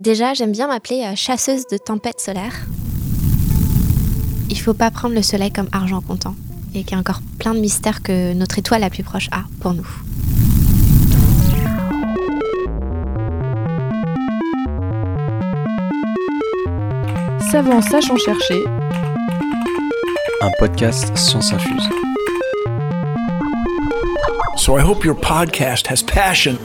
Déjà, j'aime bien m'appeler euh, chasseuse de tempêtes solaires. Il faut pas prendre le soleil comme argent comptant et qu'il y a encore plein de mystères que notre étoile la plus proche a pour nous. Savant sachant chercher. Un podcast Science Infuse. So I hope your podcast has passion.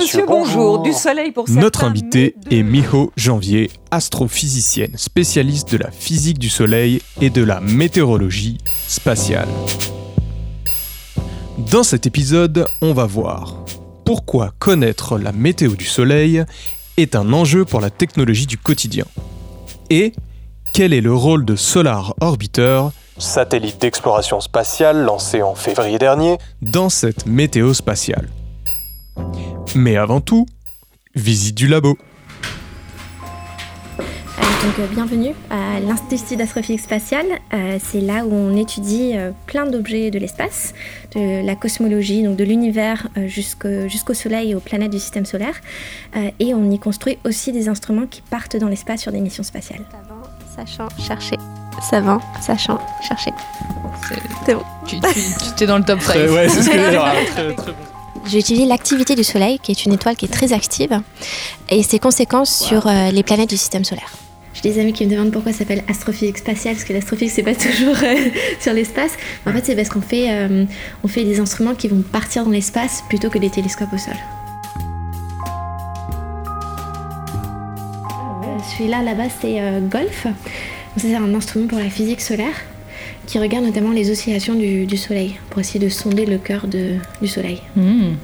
Monsieur, bonjour. Du soleil pour certains. Notre invité de- est Miho Janvier, astrophysicienne, spécialiste de la physique du Soleil et de la météorologie spatiale. Dans cet épisode, on va voir pourquoi connaître la météo du Soleil est un enjeu pour la technologie du quotidien et quel est le rôle de Solar Orbiter, satellite d'exploration spatiale lancé en février dernier, dans cette météo spatiale. Mais avant tout, visite du labo. Euh, donc, euh, bienvenue à l'Institut d'astrophysique spatiale. Euh, c'est là où on étudie plein d'objets de l'espace, de la cosmologie, donc de l'univers jusqu'au Soleil et aux planètes du système solaire. Et on y construit aussi des instruments qui partent dans l'espace sur des missions spatiales. Savant, sachant, chercher. Savant, sachant, chercher. C'est bon. Tu, tu, tu t'es dans le top 5. ouais, c'est ce que je veux dire. Très, très bon. J'étudie l'activité du Soleil, qui est une étoile qui est très active, et ses conséquences sur euh, les planètes du système solaire. J'ai des amis qui me demandent pourquoi ça s'appelle astrophysique spatiale, parce que l'astrophysique c'est pas toujours euh, sur l'espace. En fait, c'est parce qu'on fait, euh, on fait des instruments qui vont partir dans l'espace plutôt que des télescopes au sol. Celui-là, là-bas, c'est Golf. C'est un instrument pour la physique solaire qui regarde notamment les oscillations du, du Soleil pour essayer de sonder le cœur de- du Soleil Hmm.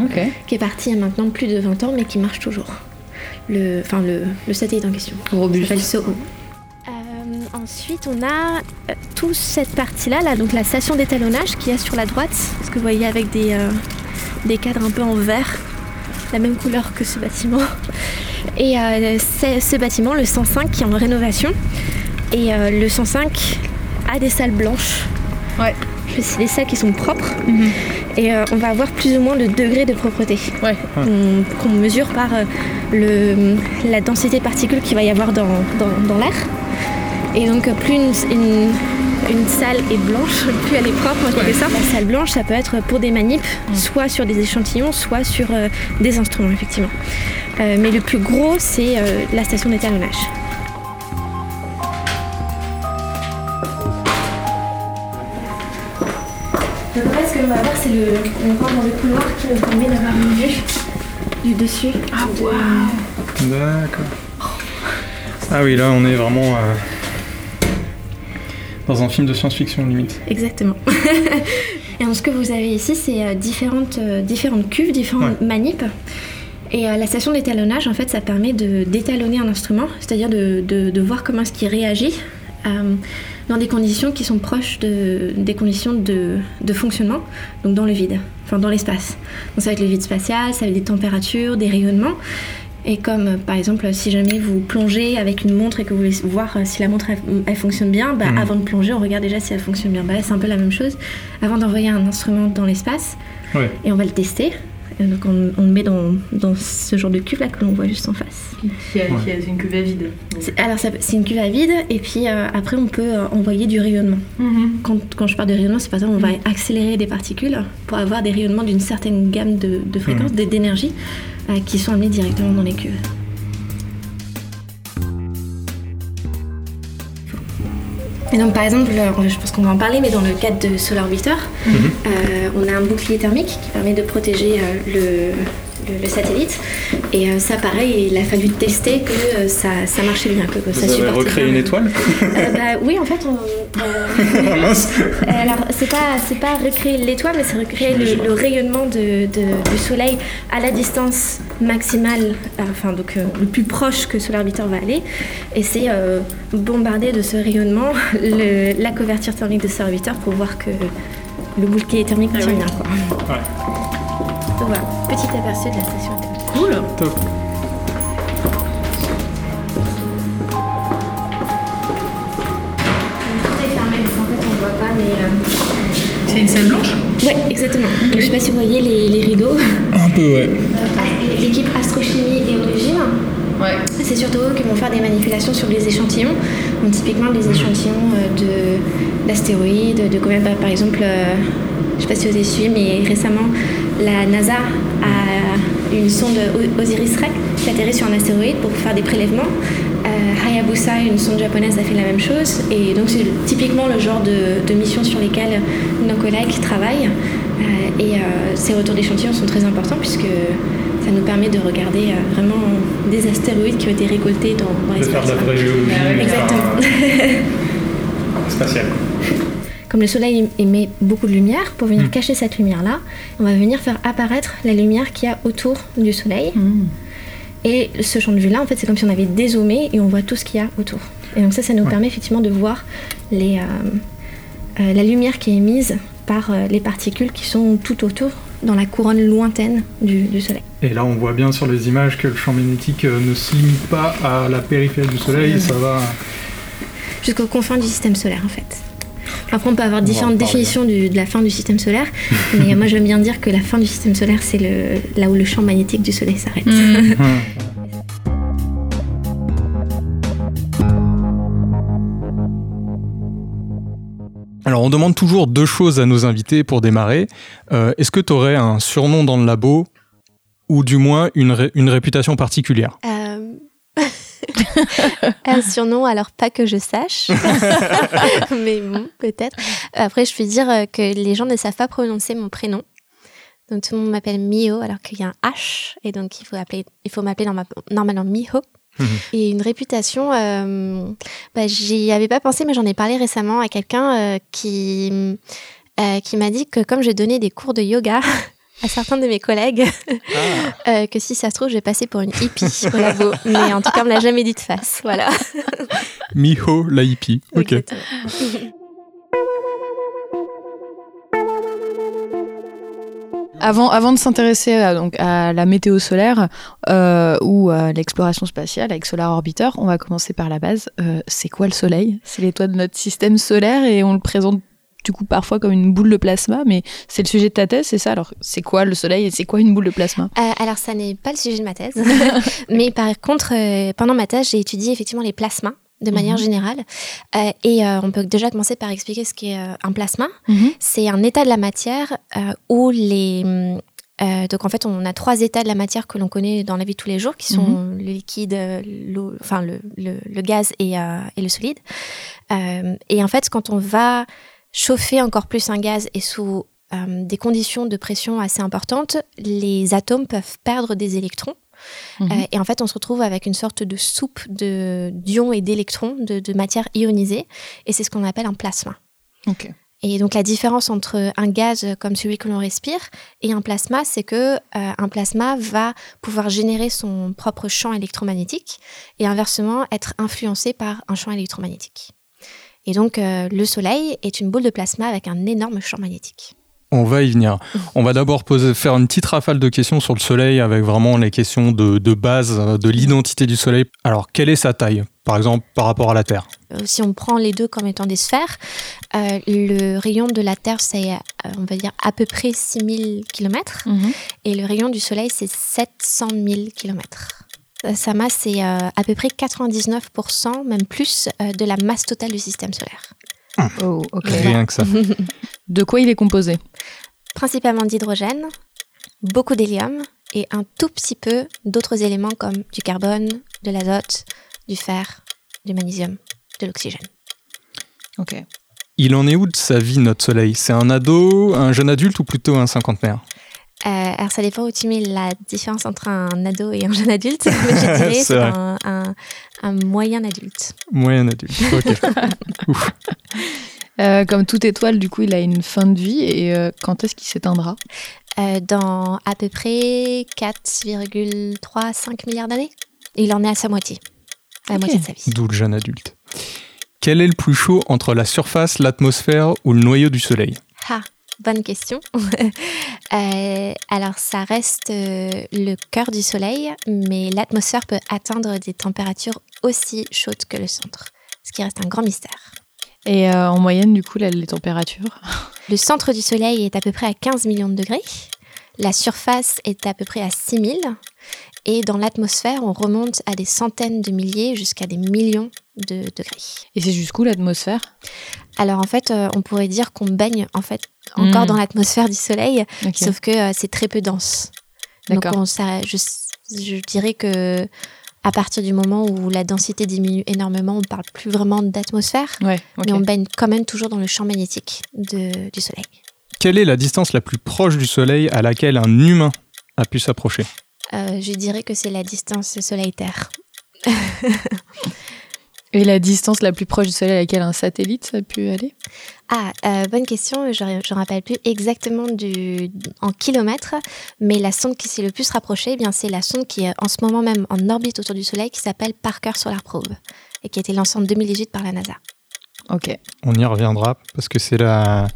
Ok. qui est parti il y a maintenant plus de 20 ans, mais qui marche toujours. Le, enfin, le, le satellite en question. Robuste. SOHO. Euh, ensuite, on a euh, toute cette partie-là, là, donc la station d'étalonnage qui est sur la droite, ce que vous voyez avec des, euh, des cadres un peu en vert, la même couleur que ce bâtiment. Et euh, c'est ce bâtiment, le 105, qui est en rénovation. Et euh, le 105 a des salles blanches. Ouais. C'est des salles qui sont propres. Mhm. Et euh, on va avoir plus ou moins le degré de propreté Ouais. qu'on mesure par euh, le, la densité de particules qu'il va y avoir dans, dans- dans l'air. Et donc euh, plus une, une- une salle est blanche, plus elle est propre en quelque sorte. La salle blanche, ça peut être pour des manips, soit sur des échantillons, soit sur euh, des instruments, effectivement. Mais le plus gros, c'est la station d'étalonnage. Que l'on va voir, c'est le, on rentre dans le couloir qui nous permet d'avoir une vue du dessus. Ah D'accord. Ah oui, là on est vraiment euh, dans un film de science-fiction limite. Exactement. Et donc, ce que vous avez ici, c'est euh, différentes, euh, différentes cuves, différentes manips. Et euh, la station d'étalonnage, en fait, ça permet de d'étalonner un instrument, c'est-à-dire de, de- de voir comment est-ce qu'il réagit euh, dans des conditions qui sont proches de, des conditions de, de fonctionnement, donc dans le vide, enfin dans l'espace. Donc ça va être le vide spatial, ça va être des températures, des rayonnements. Et comme euh, par exemple, si jamais vous plongez avec une montre et que vous voulez voir euh, si la montre elle, elle fonctionne bien, bah, Mhm. avant de plonger, on regarde déjà si elle fonctionne bien. Bah, là, c'est un peu la même chose. Avant d'envoyer un instrument dans l'espace, Ouais. et on va le tester. Et donc on, on le met dans, dans ce genre de cuve là que l'on voit juste en face. Qui a une cuve à vide. C'est- Alors c'est une cuve à vide et puis euh, après on peut euh, envoyer du rayonnement. Mhm. Quand, quand je parle de rayonnement, c'est par exemple on va accélérer des particules pour avoir des rayonnements d'une certaine gamme de, de fréquences, de- d'énergie euh, qui sont amenés directement dans les cuves. Et donc par exemple, euh, je pense qu'on va en parler, mais dans le cadre de Solar Orbiter, euh, on a un bouclier thermique qui permet de protéger euh, le, le- le satellite. Et euh, ça pareil, il a fallu tester que euh, ça, ça marchait bien, que, que ça avez supportait recréé bien. une étoile Euh, bah, Oui, en fait, on, euh, alors, c'est pas, c'est pas recréer l'étoile, mais c'est recréer le, le rayonnement de, de- du Soleil à la distance maximale, enfin donc euh, le plus proche que Solar Orbiter va aller, et c'est euh, bombarder de ce rayonnement le- la couverture thermique de Solar Orbiter pour voir que le bouclier thermique tient bien. Ouais. Donc voilà, petit aperçu de la station. Cool. Top. C'est une salle blanche Oui, exactement. Je ne sais pas si vous voyez les, rideaux. Un peu, ouais. L'équipe Astrochimie et Origine. Ouais. C'est surtout eux qui vont faire des manipulations sur les échantillons. Donc, typiquement des échantillons d'astéroïdes, de, de, par exemple, je ne sais pas si vous avez suivi, mais récemment, la NASA a une sonde Osiris-Rex qui atterrit sur un astéroïde pour faire des prélèvements. Euh, Hayabusa, une sonde japonaise, a fait la même chose. Et donc, c'est typiquement le genre de, mission sur lesquelles nos collègues travaillent. Euh, et euh, ces retours d'échantillons sont très importants puisque ça nous permet de regarder vraiment des astéroïdes qui ont été récoltés dans, dans l'espace. De faire de la. Exactement. spatial comme le soleil émet beaucoup de lumière, pour venir hmm. cacher cette lumière-là, on va venir faire apparaître la lumière qu'il y a autour du soleil. Hmm. Et ce champ de vue-là, en fait, c'est comme si on avait dézoomé et on voit tout ce qu'il y a autour. Et donc ça, ça nous permet effectivement de voir les, euh, euh, la lumière qui est émise par euh, les particules qui sont tout autour dans la couronne lointaine du, Soleil. Et là, on voit bien sur les images que le champ magnétique ne se limite pas à la périphérie du Soleil, ça va... Jusqu'aux confins du système solaire, en fait. Après, on peut avoir différentes définitions de la fin du système solaire, mais moi j'aime bien dire que la fin du système solaire, c'est là où le champ magnétique du Soleil s'arrête. Mm. Alors, on demande toujours deux choses à nos invités pour démarrer. Euh, est-ce que tu aurais un surnom dans le labo ou du moins une, une réputation particulière? Euh, un surnom, alors pas que je sache, mais bon, peut-être. Après, je puis dire euh, que les gens ne savent pas prononcer mon prénom. Donc tout le monde m'appelle Mio, alors qu'il y a un H, et donc il faut, appeler, il faut m'appeler normalement Miho. Et une réputation, euh, bah, j'y avais pas pensé, mais j'en ai parlé récemment à quelqu'un euh, qui, euh, qui m'a dit que comme j'ai donné des cours de yoga, à certains de mes collègues ah. euh, que si ça se trouve, je vais passer pour une hippie au labo. Mais en tout cas, on ne l'a jamais dit de face. Voilà. Miho, la hippie. Ok. Avant, avant de s'intéresser à, donc, à la météo solaire euh, ou à l'exploration spatiale avec Solar Orbiter, on va commencer par la base. Euh, c'est quoi le Soleil? C'est l'étoile de notre système solaire et on le présente du coup parfois comme une boule de plasma, mais c'est le sujet de ta thèse, c'est ça? Alors, c'est quoi le soleil et c'est quoi une boule de plasma? Euh, Alors, ça n'est pas le sujet de ma thèse, mais par contre, euh, pendant ma thèse, j'ai étudié effectivement les plasmas de manière mhm. générale. Euh, et on peut déjà commencer par expliquer ce qu'est un plasma. Mhm. C'est un état de la matière où les... donc en fait, on a trois états de la matière que l'on connaît dans la vie de tous les jours, qui sont mhm. le liquide, l'eau, enfin le, le, gaz et, et, le solide. et en fait, quand on va chauffer encore plus un gaz et sous euh, des conditions de pression assez importantes, les atomes peuvent perdre des électrons. Mhm. Euh, et en fait, on se retrouve avec une sorte de soupe d'ions et d'électrons, de, matière ionisée. Et c'est ce qu'on appelle un plasma. Et donc la différence entre un gaz comme celui que l'on respire et un plasma, c'est que euh, un plasma va pouvoir générer son propre champ électromagnétique et inversement être influencé par un champ électromagnétique. Et donc, euh, le Soleil est une boule de plasma avec un énorme champ magnétique. On va y venir. On va d'abord faire une petite rafale de questions sur le Soleil avec vraiment les questions de, base euh, de l'identité du Soleil. Alors, quelle est sa taille, par exemple, par rapport à la Terre? Euh, Si on prend les deux comme étant des sphères, le rayon de la Terre, c'est, on va dire, à peu près 6000 km. Mhm. Et le rayon du Soleil, c'est 700 000 km. Euh, sa masse c'est euh, à peu près 99%, même plus, euh, de la masse totale du système solaire. Ah. Oh, Rien que ça. de quoi il est composé? Principalement d'hydrogène, beaucoup d'hélium et un tout petit peu d'autres éléments comme du carbone, de l'azote, du fer, du magnésium, de l'oxygène. Ok. Il en est où de sa vie, notre Soleil? C'est un ado, un jeune adulte ou plutôt un cinquantenaire? Euh, alors, ça dépend où tu mets la différence entre un ado et un jeune adulte. Mais je dirais c'est un, un, moyen adulte. Moyen adulte, ok. euh, comme toute étoile, du coup, il a une fin de vie. Et euh, quand est-ce qu'il s'éteindra? Euh, Dans à peu près 4,35 milliards d'années. Il en est à sa moitié. À la moitié de sa vie. D'où le jeune adulte. Quel est le plus chaud entre la surface, l'atmosphère ou le noyau du Soleil? Ah. Bonne question. Euh, alors, ça reste euh, le cœur du Soleil, mais l'atmosphère peut atteindre des températures aussi chaudes que le centre, ce qui reste un grand mystère. Et euh, en moyenne, du coup, là, les températures? Le centre du Soleil est à peu près à 15 millions de degrés. La surface est à peu près à 6000. Et dans l'atmosphère, on remonte à des centaines de milliers jusqu'à des millions de degrés. Et c'est jusqu'où l'atmosphère? Alors en fait, euh, on pourrait dire qu'on baigne en fait encore Mm. dans l'atmosphère du Soleil, sauf que euh, c'est très peu dense. Donc D'accord. on, ça, je, je dirais que à partir du moment où la densité diminue énormément, on parle plus vraiment d'atmosphère, Ouais, mais on baigne quand même toujours dans le champ magnétique de- du Soleil. Quelle est la distance la plus proche du Soleil à laquelle un humain a pu s'approcher? Euh, je dirais que c'est la distance Soleil-Terre. Et la distance la plus proche du Soleil à laquelle un satellite ça a pu aller? Ah, euh, bonne question. Je ne me rappelle plus exactement du, en kilomètres, mais la sonde qui s'est le plus rapprochée, eh bien, c'est la sonde qui est en ce moment même en orbite autour du Soleil, qui s'appelle Parker Solar Probe, et qui a été lancée en 2018 par la NASA. Ok. On y reviendra parce que c'est la,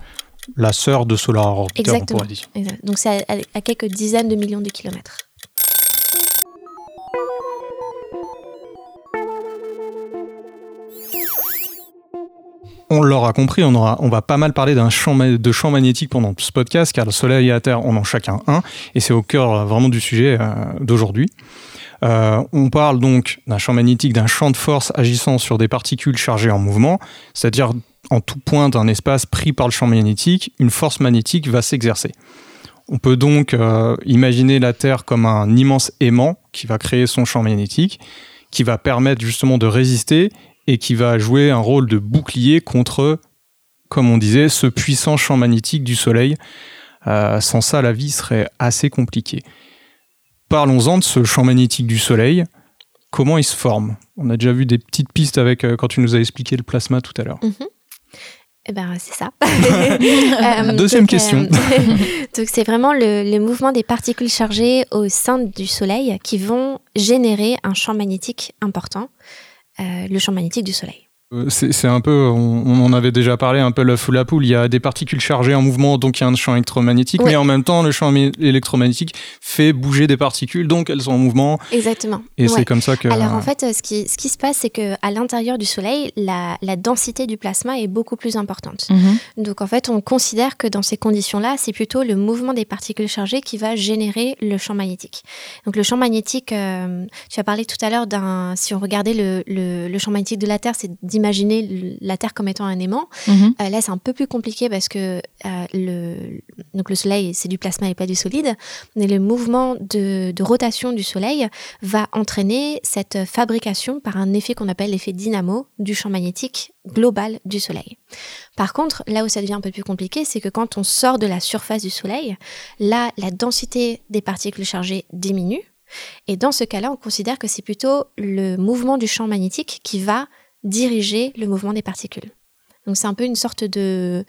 la sœur de Solar Orbiter, on Exactement. pourrait dire. Exact. Donc c'est à, à quelques dizaines de millions de kilomètres. On l'aura compris, on, aura, on va pas mal parler champ, de champ magnétique pendant ce podcast, car le Soleil et la Terre en ont chacun un, et c'est au cœur euh, vraiment du sujet euh, d'aujourd'hui. Euh, on parle donc d'un champ magnétique, d'un champ de force agissant sur des particules chargées en mouvement, c'est-à-dire en tout point d'un espace pris par le champ magnétique, une force magnétique va s'exercer. On peut donc imaginer la Terre comme un immense aimant qui va créer son champ magnétique, qui va permettre justement de résister et qui va jouer un rôle de bouclier contre, comme on disait, ce puissant champ magnétique du Soleil. Euh, sans ça, la vie serait assez compliquée. Parlons-en de ce champ magnétique du Soleil. Comment il se forme? On a déjà vu des petites pistes avec euh, quand tu nous as expliqué le plasma tout à l'heure. Eh ben, c'est ça. Euh, Deuxième donc, question. donc, c'est vraiment le, le mouvement des particules chargées au sein du Soleil qui vont générer un champ magnétique important, le champ magnétique du Soleil. Euh, C'est un peu, on, on en avait déjà parlé, un peu l'œuf ou la poule. Il y a des particules chargées en mouvement, donc il y a un champ électromagnétique, Ouais. mais en même temps, le champ électromagnétique fait bouger des particules, donc elles sont en mouvement, Exactement. et Ouais. c'est comme ça que. Alors en fait, euh, ce qui, ce qui se passe, c'est que à l'intérieur du Soleil, la, la densité du plasma est beaucoup plus importante. Mhm. Donc en fait, on considère que dans ces conditions-là, c'est plutôt le mouvement des particules chargées qui va générer le champ magnétique. Donc le champ magnétique, euh, tu as parlé tout à l'heure d'un, si on regardait le, le, le champ magnétique de la Terre, c'est d'imaginer la Terre comme étant un aimant. Mhm. Euh, là, c'est un peu plus compliqué parce que euh, le, donc le Soleil, c'est du plasma et pas du solide. Mais le mouvement de, de rotation du Soleil va entraîner cette fabrication par un effet qu'on appelle l'effet dynamo du champ magnétique global du Soleil. Par contre, là où ça devient un peu plus compliqué, c'est que quand on sort de la surface du Soleil, là, la densité des particules chargées diminue. Et dans ce cas-là, on considère que c'est plutôt le mouvement du champ magnétique qui va diriger le mouvement des particules. Donc c'est un peu une sorte de,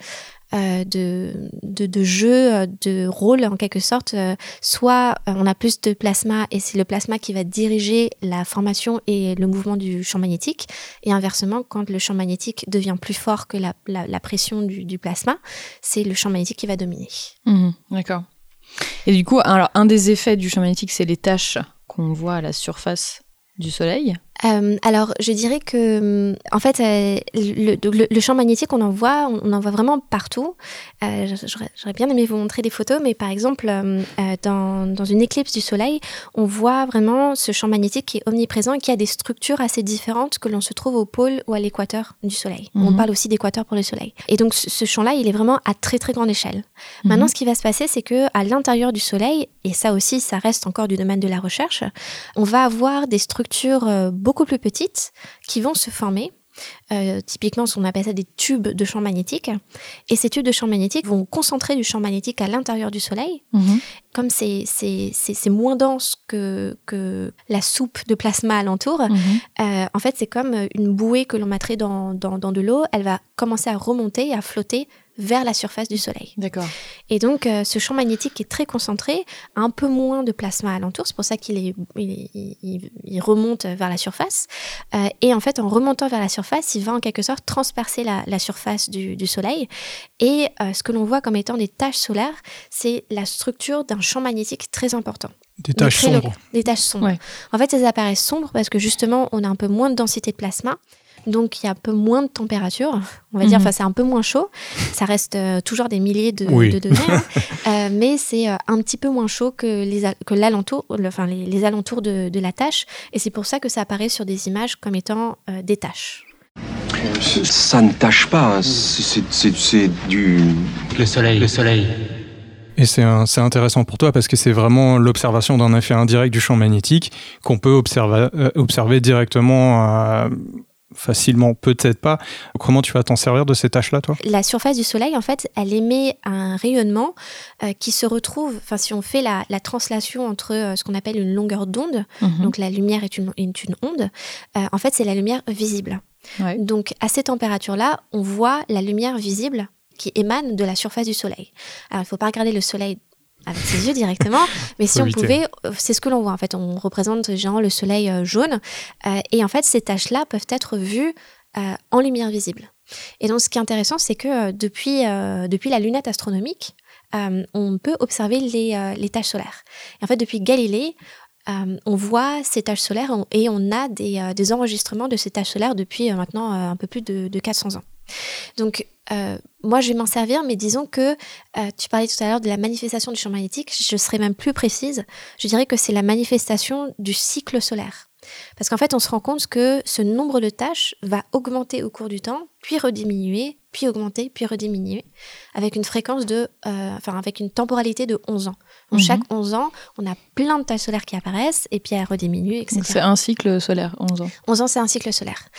euh, de, de, jeu, euh, de rôle en quelque sorte. Euh, Soit on a plus de plasma et c'est le plasma qui va diriger la formation et le mouvement du champ magnétique. Et inversement, quand le champ magnétique devient plus fort que la, la, pression du, plasma, c'est le champ magnétique qui va dominer. Mhm. D'accord. Et du coup, alors, un des effets du champ magnétique, c'est les taches qu'on voit à la surface du Soleil. Euh, alors, je dirais que, hum, en fait, euh, le, le- le champ magnétique, on en voit, on en voit vraiment partout. Euh, J'aurais bien aimé vous montrer des photos, mais par exemple, euh, euh, dans, dans une éclipse du Soleil, on voit vraiment ce champ magnétique qui est omniprésent et qui a des structures assez différentes que l'on se trouve au pôle ou à l'équateur du Soleil. On Mhm. parle aussi d'équateur pour le Soleil. Et donc, ce, ce champ-là, il est vraiment à très très grande échelle. Maintenant, ce qui va se passer, c'est que à l'intérieur du Soleil, et ça aussi, ça reste encore du domaine de la recherche, on va avoir des structures euh, beaucoup plus petites qui vont se former. Euh, typiquement, on appelle ça des tubes de champ magnétique. Et ces tubes de champ magnétique vont concentrer du champ magnétique à l'intérieur du Soleil. Mhm. Comme c'est moins dense que, que la soupe de plasma alentour, Mhm. euh, en fait, c'est comme une bouée que l'on mettrait dans, dans, dans de l'eau. Elle va commencer à remonter à flotter vers la surface du Soleil. D'accord. Et donc, euh, ce champ magnétique est très concentré, a un peu moins de plasma alentour. C'est pour ça qu'il est, il, il- il- il remonte vers la surface. Euh, et en fait, en remontant vers la surface, il va en quelque sorte transpercer la, la surface du, du Soleil. Et euh, ce que l'on voit comme étant des taches solaires, c'est la structure d'un champ magnétique très important. Des taches sombres. Des taches sombres. Ouais. En fait, elles apparaissent sombres parce que justement, on a un peu moins de densité de plasma. Donc il y a un peu moins de température, on va dire, Mhm. enfin c'est un peu moins chaud, ça reste euh, toujours des milliers de, Oui. de degrés, hein. Euh, mais c'est euh, un petit peu moins chaud que les, a- que l'alentour, le- enfin les, les alentours de, de la tâche, et c'est pour ça que ça apparaît sur des images comme étant euh, des taches. Ça ne tâche pas, hein. c'est du... Le soleil, le soleil. Et c'est intéressant pour toi parce que c'est vraiment l'observation d'un effet indirect du champ magnétique qu'on peut observer, euh, observer directement euh, facilement, peut-être pas. Comment tu vas t'en servir de ces tâches-là, toi? La surface du Soleil, en fait, elle émet un rayonnement euh, qui se retrouve, enfin si on fait la, la translation entre euh, ce qu'on appelle une longueur d'onde, Mhm. donc la lumière est une, est une onde, euh, en fait c'est la lumière visible. Ouais. Donc à ces températures-là, on voit la lumière visible qui émane de la surface du Soleil. Alors il ne faut pas regarder le Soleil avec ses yeux directement, mais si on pouvait, euh, c'est ce que l'on voit en fait. On représente genre le Soleil euh, jaune, euh, et en fait ces taches-là peuvent être vues euh, en lumière visible. Et donc ce qui est intéressant, c'est que depuis, euh, depuis la lunette astronomique, on peut observer les, les taches solaires. Et en fait, depuis Galilée, euh, on voit ces taches solaires et on a des, euh, des enregistrements de ces taches solaires depuis euh, maintenant un peu plus de, de 400 ans. Donc, euh, moi, je vais m'en servir, mais disons que euh, tu parlais tout à l'heure de la manifestation du champ magnétique. Je serais même plus précise. Je dirais que c'est la manifestation du cycle solaire. Parce qu'en fait, on se rend compte que ce nombre de tâches va augmenter au cours du temps, puis rediminuer, puis augmenter, puis rediminuer, avec une fréquence de, euh, enfin, avec une temporalité de 11 ans. Donc, Mhm. chaque 11 ans, on a plein de tâches solaires qui apparaissent, et puis elles rediminuent, etc. Donc c'est un cycle solaire, 11 ans. 11 ans, c'est un cycle solaire,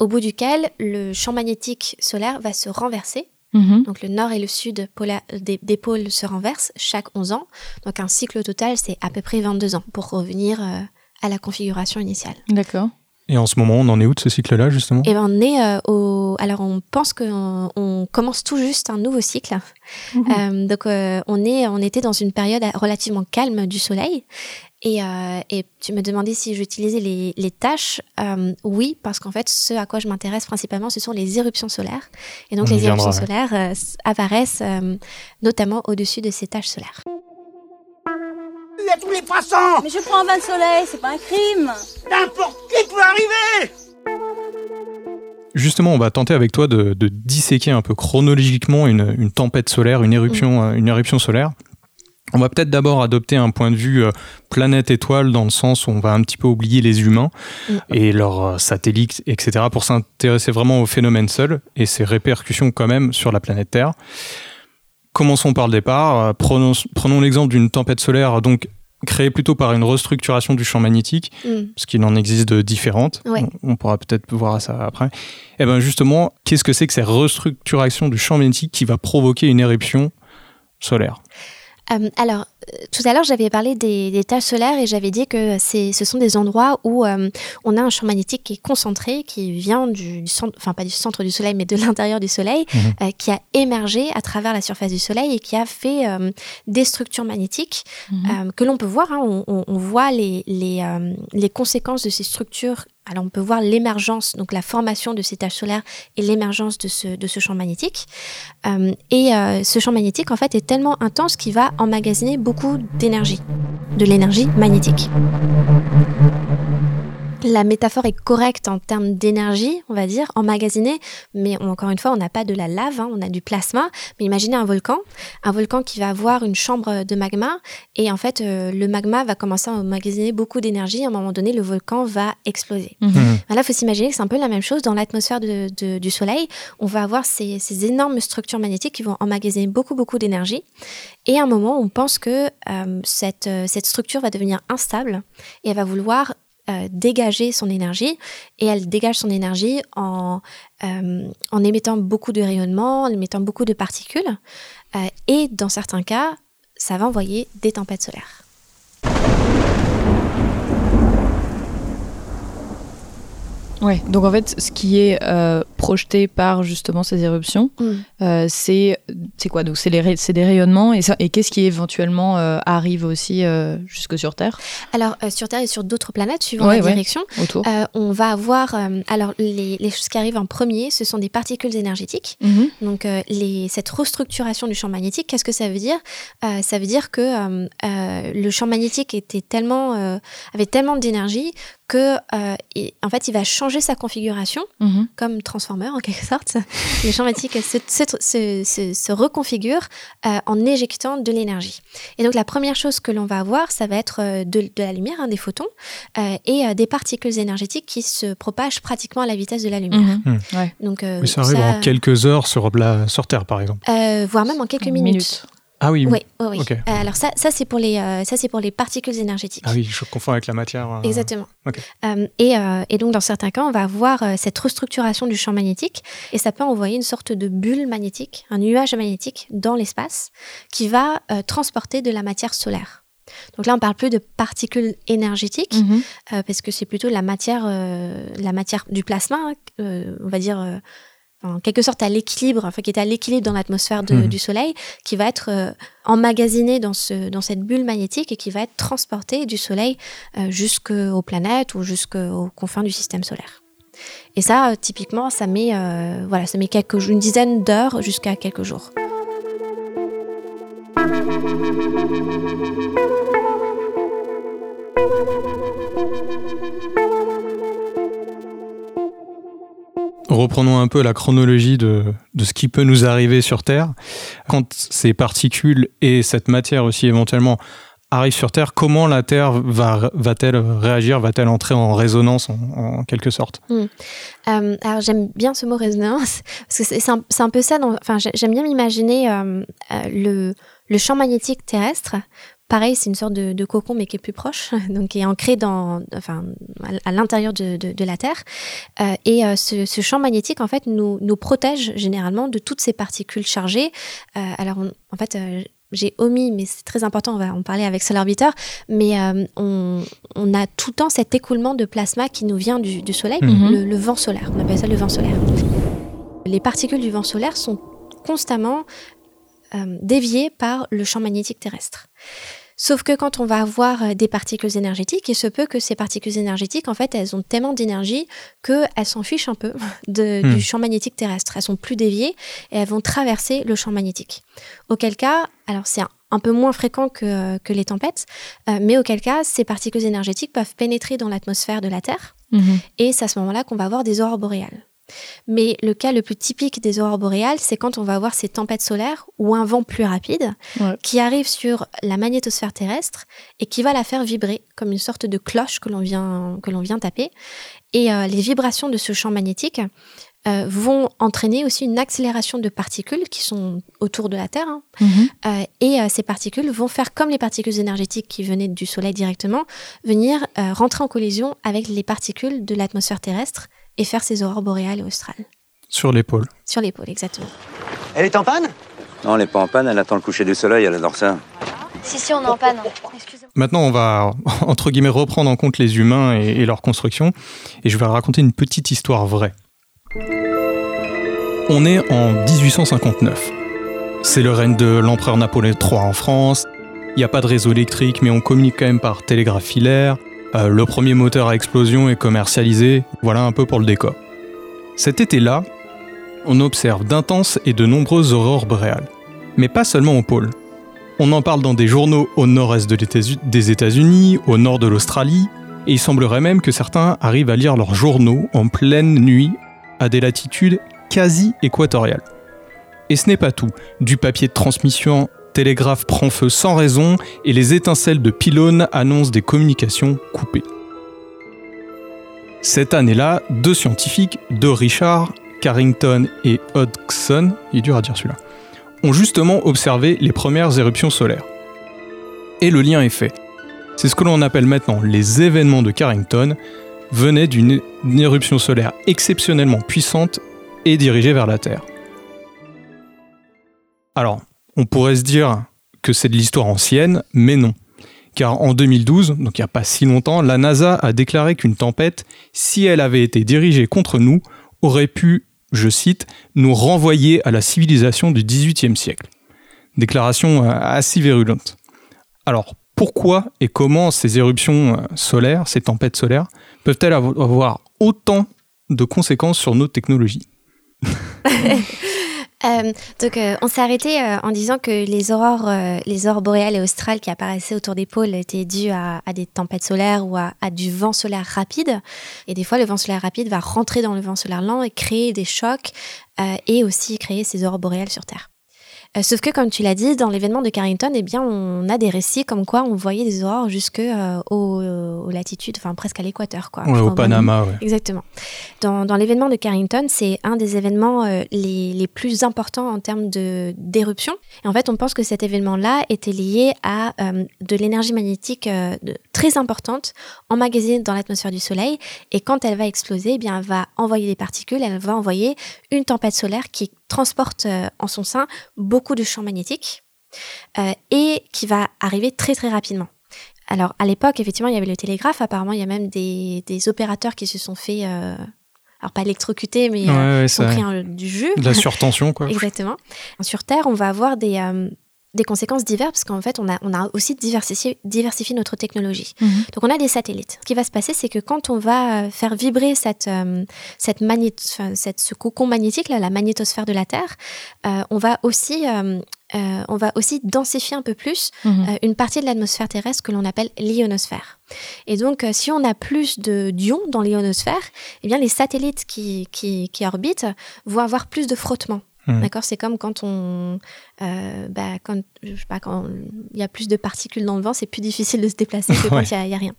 au bout duquel le champ magnétique solaire va se renverser. Mhm. Donc le nord et le sud des pôles se renversent chaque 11 ans. Donc un cycle total, c'est à peu près 22 ans pour revenir euh, à la configuration initiale. D'accord. Et en ce moment, on en est où de ce cycle-là, justement? Et ben on est euh, au. Alors on pense qu'on on commence tout juste un nouveau cycle. Euh, donc euh, on est, on était dans une période relativement calme du Soleil. Et, euh, et tu me demandais si j'utilisais les, les tâches. Euh, oui, parce qu'en fait, ce à quoi je m'intéresse principalement, ce sont les éruptions solaires. Et donc On les éruptions solaires euh, apparaissent euh, notamment au-dessus de ces tâches solaires. Il y a tous les poissons Mais je prends un bain de soleil, c'est pas un crime N'importe qui peut arriver Justement, on va tenter avec toi de, de disséquer un peu chronologiquement une, une tempête solaire, une éruption, euh, une éruption solaire. On va peut-être d'abord adopter un point de vue euh, planète-étoile dans le sens où on va un petit peu oublier les humains Mm. et leurs euh, satellites, etc., pour s'intéresser vraiment au phénomène seul et ses répercussions quand même sur la planète Terre. Commençons par le départ. Euh, Prenons, prenons l'exemple d'une tempête solaire donc créée plutôt par une restructuration du champ magnétique Mm. parce qu'il en existe de différentes. Ouais. On, on pourra peut-être voir ça après. Et bien justement, qu'est-ce que c'est que cette restructuration du champ magnétique qui va provoquer une éruption solaire? Euh, alors, euh, tout à l'heure, j'avais parlé des, des tâches solaires et j'avais dit que ce sont des endroits où euh, on a un champ magnétique qui est concentré, qui vient du, du centre, enfin pas du centre du Soleil, mais de l'intérieur du Soleil, Mhm. euh, qui a émergé à travers la surface du Soleil et qui a fait des structures magnétiques Mhm. que l'on peut voir. hein. on, voit les, les, les conséquences de ces structures. Alors, on peut voir l'émergence, donc la formation de ces taches solaires et l'émergence de ce, champ magnétique. Euh, et euh, ce champ magnétique, en fait, est tellement intense qu'il va emmagasiner beaucoup d'énergie, de l'énergie magnétique. La métaphore est correcte en termes d'énergie, on va dire, emmagasinée, mais on- encore une fois, on n'a pas de la lave, hein, on a du plasma. Mais imaginez un volcan, un volcan qui va avoir une chambre de magma, et en fait, euh, le magma va commencer à emmagasiner beaucoup d'énergie. À un moment donné, le volcan va exploser. Mhm. Ben Là, il faut s'imaginer que c'est un peu la même chose dans l'atmosphère de- de- du Soleil. On va avoir ces, ces énormes structures magnétiques qui vont emmagasiner beaucoup, beaucoup d'énergie. Et à un moment, on pense que euh, cette, euh, cette structure va devenir instable et elle va vouloir euh, dégager son énergie. Et elle dégage son énergie en, euh, en émettant beaucoup de rayonnements, en émettant beaucoup de particules. Euh, et dans certains cas, ça va envoyer des tempêtes solaires. Ouais, donc en fait, ce qui est euh, projeté par justement ces éruptions, Mm. euh, c'est c'est quoi? Donc c'est les ray- c'est des rayonnements et, ça- et qu'est-ce qui éventuellement euh, arrive aussi jusque sur Terre? Alors, sur Terre et sur d'autres planètes, suivant Ouais, la ouais. direction, autour on va avoir, alors les, les choses qui arrivent en premier, ce sont des particules énergétiques. Mhm. Donc les, cette restructuration du champ magnétique, qu'est-ce que ça veut dire? Ça veut dire que le champ magnétique était tellement, avait tellement d'énergie que euh, il- en fait, il va changer sa configuration Mhm. comme Transformer en quelque sorte. Le champ magnétique se, se, se- se- se reconfigure euh, en éjectant de l'énergie. Et donc la première chose que l'on va avoir, ça va être euh, de, de la lumière, hein, des photons, euh, et euh, des particules énergétiques qui se propagent pratiquement à la vitesse de la lumière. Mhm. Hmm. Ouais. Donc, euh, Oui, ça arrive en quelques heures sur, la, sur Terre, par exemple. euh, voire même en quelques En minutes. minutes. Ah oui, Oui, oui, oui. Ok. Euh, alors ça, ça c'est pour les, euh, ça c'est pour les particules énergétiques. Ah oui, je confonds avec la matière. euh, Exactement. Euh, et, euh, et donc, dans certains cas, on va avoir euh, cette restructuration du champ magnétique et ça peut envoyer une sorte de bulle magnétique, un nuage magnétique dans l'espace qui va euh, transporter de la matière solaire. Donc là, on parle plus de particules énergétiques Mhm. euh, parce que c'est plutôt la matière, euh, la matière du plasma, hein, euh, on va dire. En quelque sorte à l'équilibre, enfin qui est à l'équilibre dans l'atmosphère Mhm. du Soleil, qui va être euh, emmagasiné dans, ce, dans cette bulle magnétique et qui va être transporté du Soleil euh, jusqu'aux planètes ou jusqu'aux confins du système solaire. Et ça, euh, typiquement, ça met, voilà, ça met quelques, une dizaine d'heures jusqu'à quelques jours. Reprenons un peu la chronologie de, de ce qui peut nous arriver sur Terre. Quand ces particules et cette matière aussi éventuellement arrivent sur Terre, comment la Terre va, va-t-elle réagir Va-t-elle entrer en résonance en, quelque sorte? Euh, alors j'aime bien ce mot résonance parce que c'est un, un peu ça. Enfin, j'ai- j'aime bien m'imaginer euh, euh, le, le champ magnétique terrestre. Pareil, c'est une sorte de, de cocon mais qui est plus proche, donc qui est ancré dans, enfin, à, l'intérieur de, de- de la Terre. Euh, et euh, ce, ce champ magnétique en fait nous, nous protège généralement de toutes ces particules chargées. Euh, alors on- en fait. j'ai omis, mais c'est très important, on va en parler avec Solar Orbiter, mais euh, on, on a tout le temps cet écoulement de plasma qui nous vient du, du Soleil, Mhm. le, le vent solaire, on appelle ça le vent solaire. Les particules du vent solaire sont constamment euh, déviées par le champ magnétique terrestre. Sauf que quand on va avoir euh, des particules énergétiques, il se peut que ces particules énergétiques, en fait, elles ont tellement d'énergie qu'elles s'en fichent un peu de- Hmm. du champ magnétique terrestre. Elles sont plus déviées et elles vont traverser le champ magnétique. Auquel cas, alors c'est un, un peu moins fréquent que, que les tempêtes, euh, mais auquel cas, ces particules énergétiques peuvent pénétrer dans l'atmosphère de la Terre Mhm. et c'est à ce moment-là qu'on va avoir des aurores boréales. Mais le cas le plus typique des aurores boréales, c'est quand on va avoir ces tempêtes solaires ou un vent plus rapide Ouais. qui arrive sur la magnétosphère terrestre et qui va la faire vibrer comme une sorte de cloche que l'on vient, que l'on vient taper. Et euh, les vibrations de ce champ magnétique euh, vont entraîner aussi une accélération de particules qui sont autour de la Terre. hein. Mhm. Euh, et euh, ces particules vont faire comme les particules énergétiques qui venaient du Soleil directement, venir rentrer en collision avec les particules de l'atmosphère terrestre et faire ces aurores boréales et australes. sur l'épaule Sur l'épaule, exactement. Elle est en panne? Non, elle est pas en panne, elle attend le coucher du soleil, elle adore ça. Si, si, on est en panne. Excusez-moi. Maintenant, on va, entre guillemets, reprendre en compte les humains et, et leur construction. Et je vais raconter une petite histoire vraie. On est en 1859. C'est le règne de l'empereur Napoléon III en France. Il n'y a pas de réseau électrique, mais on communique quand même par télégraphe filaire. Euh, le premier moteur à explosion est commercialisé. Voilà un peu pour le décor. Cet été-là, on observe d'intenses et de nombreuses aurores boréales. Mais pas seulement au pôle. On en parle dans des journaux au nord-est des États-Unis, au nord de l'Australie, et il semblerait même que certains arrivent à lire leurs journaux en pleine nuit à des latitudes quasi équatoriales. Et ce n'est pas tout. Du papier de transmission, télégraphe prend feu sans raison et les étincelles de pylônes annoncent des communications coupées. Cette année-là, deux scientifiques, de Richard, Carrington et Hodgson, il est dur à dire celui-là, ont justement observé les premières éruptions solaires. Et le lien est fait. C'est ce que l'on appelle maintenant les événements de Carrington, venaient d'une une éruption solaire exceptionnellement puissante et dirigée vers la Terre. Alors, on pourrait se dire que c'est de l'histoire ancienne, mais non. Car en 2012, donc il n'y a pas si longtemps, la NASA a déclaré qu'une tempête, si elle avait été dirigée contre nous, aurait pu, je cite, nous renvoyer à la civilisation du XVIIIe siècle. Déclaration euh, assez virulente. Alors, pourquoi et comment ces éruptions euh, solaires, ces tempêtes solaires, peuvent-elles avo- avoir autant de conséquences sur nos technologies? Euh, donc, euh, on s'est arrêté euh, en disant que les aurores, les aurores boréales et australes qui apparaissaient autour des pôles étaient dues à, des tempêtes solaires ou à, à du vent solaire rapide. Et des fois, le vent solaire rapide va rentrer dans le vent solaire lent et créer des chocs et aussi créer ces aurores boréales sur Terre. Euh, sauf que, comme tu l'as dit, dans l'événement de Carrington, eh bien, on a des récits comme quoi on voyait des aurores jusque euh, aux, aux latitudes, enfin presque à l'équateur, quoi. Ouais, au Panama, ouais. Exactement. Dans, dans l'événement de Carrington, c'est un des événements euh, les, les plus importants en termes de d'éruption. Et en fait, on pense que cet événement-là était lié à euh, de l'énergie magnétique euh, de- très importante emmagasinée dans l'atmosphère du Soleil. Et quand elle va exploser, eh bien, elle va envoyer des particules, elle va envoyer une tempête solaire qui transporte euh, en son sein beaucoup de champs magnétiques euh, et qui va arriver très très rapidement. Alors à l'époque, effectivement, il y avait le télégraphe. Apparemment, il y a même des, des opérateurs qui se sont fait, euh, alors pas électrocutés, mais Ouais, euh, ouais, pris un- du jus. De la surtension, quoi. Exactement. Sur Terre, on va avoir des, euh, des conséquences diverses parce qu'en fait, on a, on a aussi diversifié, diversifié notre technologie. Mhm. Donc, on a des satellites. Ce qui va se passer, c'est que quand on va euh, faire vibrer cette, euh, cette enfin, cette, ce cocon magnétique, là, la magnétosphère de la Terre, euh, on va aussi... euh, euh, on va aussi densifier un peu plus Mhm. euh, une partie de l'atmosphère terrestre que l'on appelle l'ionosphère. Et donc, euh, si on a plus de d'ions dans l'ionosphère, eh bien, les satellites qui, qui, qui orbitent vont avoir plus de frottement. Mhm. D'accord C'est comme quand on, euh, bah, quand, je sais pas, quand il y a plus de particules dans le vent, c'est plus difficile de se déplacer que quand Ouais. il y a- rien.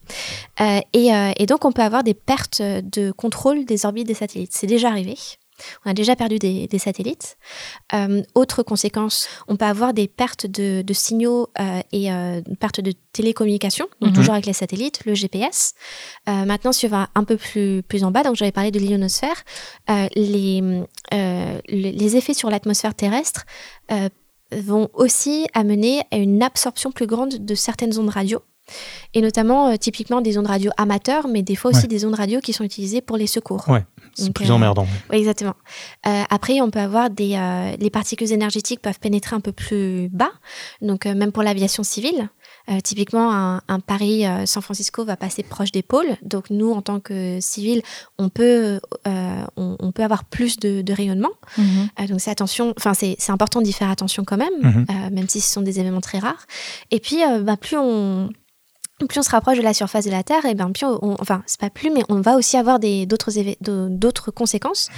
Euh, et, euh, et donc, on peut avoir des pertes de contrôle des orbites des satellites. C'est déjà arrivé. On a déjà perdu des, des satellites. Euh, autre conséquence, on peut avoir des pertes de, de signaux euh, et euh, une perte de télécommunication, donc Mhm. toujours avec les satellites, le GPS. Euh, maintenant, si on va un peu plus, plus en bas, donc j'avais parlé de l'ionosphère, les, effets sur l'atmosphère terrestre vont aussi amener à une absorption plus grande de certaines ondes radio. Et notamment, euh, typiquement, des ondes radio amateurs, mais des fois aussi Ouais. des ondes radio qui sont utilisées pour les secours. Ouais, c'est plus euh, emmerdant. oui, exactement. Euh, après, on peut avoir des. euh, les particules énergétiques peuvent pénétrer un peu plus bas, donc euh, même pour l'aviation civile. Euh, typiquement, un, un Paris-San Francisco va passer proche des pôles. Donc, nous, en tant que civils, on peut, euh, on, on peut avoir plus de, de rayonnement. Mhm. Euh, donc, c'est attention. Enfin, c'est c'est important d'y faire attention quand même, Mhm. euh, même si ce sont des événements très rares. Et puis, euh, bah, plus on plus on se rapproche de la surface de la Terre, et bien plus on, enfin c'est pas plus, mais on va aussi avoir d'autres conséquences.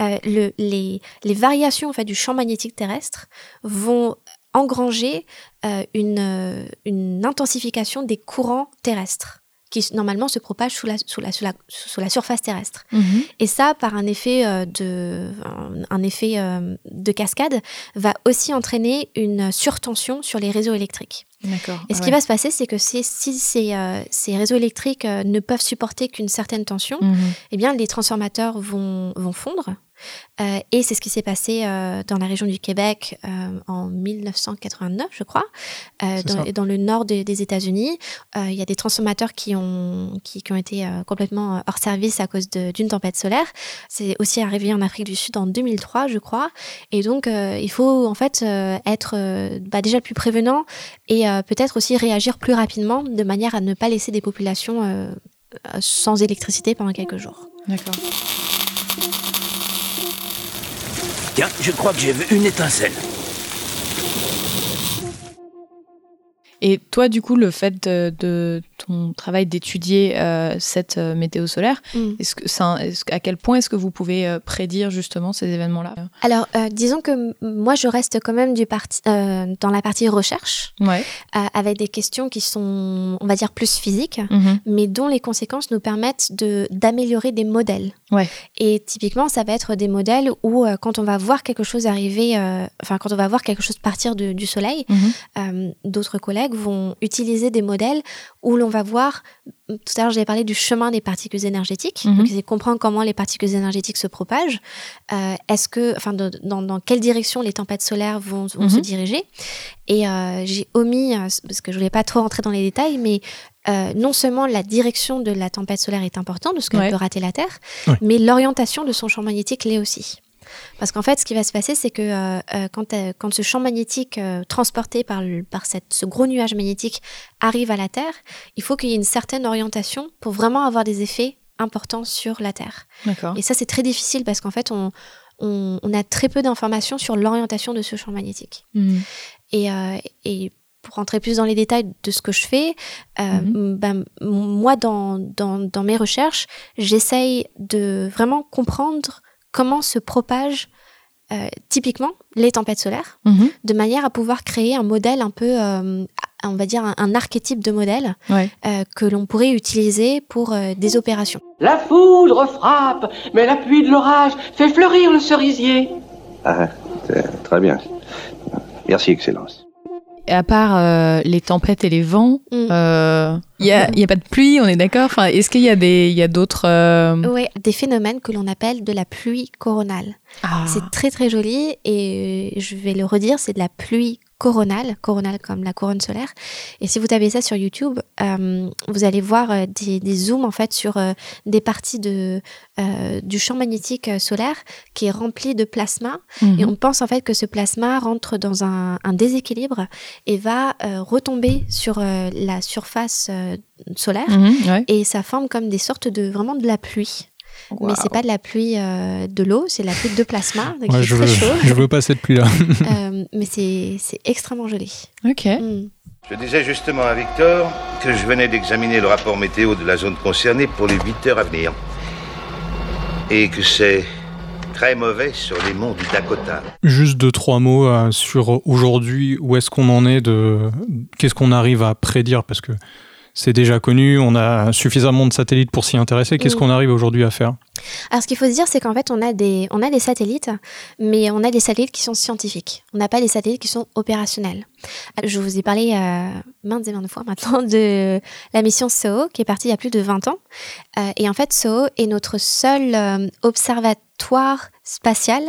Euh, le, les, les variations en fait du champ magnétique terrestre vont engranger euh, une, euh, une intensification des courants terrestres qui normalement se propagent sous la, sous la, sous la, sous la surface terrestre. Mhm. Et ça, par un effet, euh, de, un, effet euh, de cascade, va aussi entraîner une surtension sur les réseaux électriques. Et ce ouais. qui va se passer, c'est que si, si ces, euh, ces réseaux électriques euh, ne peuvent supporter qu'une certaine tension, eh bien, les transformateurs vont, vont fondre. Euh, et c'est ce qui s'est passé euh, dans la région du Québec euh, en 1989, je crois, euh, dans, le nord de- des États-Unis. Euh, Il y a des transformateurs qui ont, qui, qui ont été euh, complètement hors service à cause d'une tempête solaire. C'est aussi arrivé en Afrique du Sud en 2003, je crois. Et donc, euh, il faut en fait euh, être euh, bah, déjà plus prévenant et euh, peut-être aussi réagir plus rapidement de manière à ne pas laisser des populations sans électricité pendant quelques jours. D'accord. Je crois que j'ai vu une étincelle. Et toi, du coup, le fait de ton travail d'étudier euh, cette euh, météo solaire, Mm. est-ce que ça, est-ce que- à quel point est-ce que vous pouvez euh, prédire justement ces événements-là? Alors, disons que moi, je reste quand même du parti, dans la partie recherche, Ouais. avec des questions qui sont, on va dire, plus physiques, Mhm. mais dont les conséquences nous permettent de, d'améliorer des modèles. Ouais. Et typiquement, ça va être des modèles où, quand on va voir quelque chose arriver, enfin, quand on va voir quelque chose partir de- du Soleil, Mhm. euh, d'autres collègues vont utiliser des modèles où l'on va voir, tout à l'heure j'avais parlé du chemin des particules énergétiques, Mhm. donc c'est comprendre comment les particules énergétiques se propagent, euh, est-ce que, enfin, de- dans, dans quelle direction les tempêtes solaires vont, vont se Mhm. diriger? Et euh, j'ai omis, euh, parce que je voulais pas trop rentrer dans les détails, mais euh, non seulement la direction de la tempête solaire est importante, parce qu'elle Ouais. peut rater la Terre, Ouais. mais l'orientation de son champ magnétique l'est aussi. Parce qu'en fait, ce qui va se passer, c'est que euh, euh, quand, euh, quand ce champ magnétique euh, transporté par, le- par cette, ce gros nuage magnétique arrive à la Terre, il faut qu'il y ait une certaine orientation pour vraiment avoir des effets importants sur la Terre. Et ça, c'est très difficile parce qu'en fait, on, on, on a très peu d'informations sur l'orientation de ce champ magnétique. Mm. Et, et pour rentrer plus dans les détails de ce que je fais, euh, ben, moi, dans, dans, dans mes recherches, j'essaye de vraiment comprendre comment se propagent euh, typiquement les tempêtes solaires, Mhm. de manière à pouvoir créer un modèle un peu, euh, on va dire, un, un archétype de modèle Ouais. euh, que l'on pourrait utiliser pour euh, des opérations. La foudre frappe, mais la pluie de l'orage fait fleurir le cerisier. Ah, c'est très bien. Merci, Excellence. Et à part euh, les tempêtes et les vents, il Mm. n'y a, y a pas de pluie, on est d'accord? Enfin, Est-ce qu'il y a des- y a d'autres... euh, Ouais, des phénomènes que l'on appelle de la pluie coronale. Ah. C'est très très joli et euh, je vais le redire, c'est de la pluie coronale, coronale comme la couronne solaire. Et si vous tapez ça sur YouTube, euh, vous allez voir euh, des, des zooms en fait sur euh, des parties de, euh, du champ magnétique solaire qui est rempli de plasma. Mhm. Et on pense en fait que ce plasma rentre dans un, un déséquilibre et va retomber sur la surface solaire Mhm, ouais. et ça forme comme des sortes de vraiment de la pluie. Mais Wow. c'est pas de la pluie euh, de l'eau, c'est de la pluie de plasma, donc Ouais, je, veux, très chaud. je veux pas cette pluie-là. Euh, mais c'est c'est extrêmement joli. Ok. Mm. Je disais justement à Victor que je venais d'examiner le rapport météo de la zone concernée pour les 8 heures à venir. Et que c'est très mauvais sur les monts du Dakota. Juste deux, trois mots euh, sur aujourd'hui, où est-ce qu'on en est, de qu'est-ce qu'on arrive à prédire, parce que c'est déjà connu, on a suffisamment de satellites pour s'y intéresser. Qu'est-ce qu'on arrive aujourd'hui à faire? Alors, ce qu'il faut se dire, c'est qu'en fait, on a, des, on a des satellites, mais on a des satellites qui sont scientifiques. On n'a pas des satellites qui sont opérationnels. Euh, Je vous ai parlé euh, maintes et maintes fois maintenant de la mission SOHO, qui est partie il y a plus de 20 ans. Euh, et en fait, SOHO est notre seul euh, observatoire spatial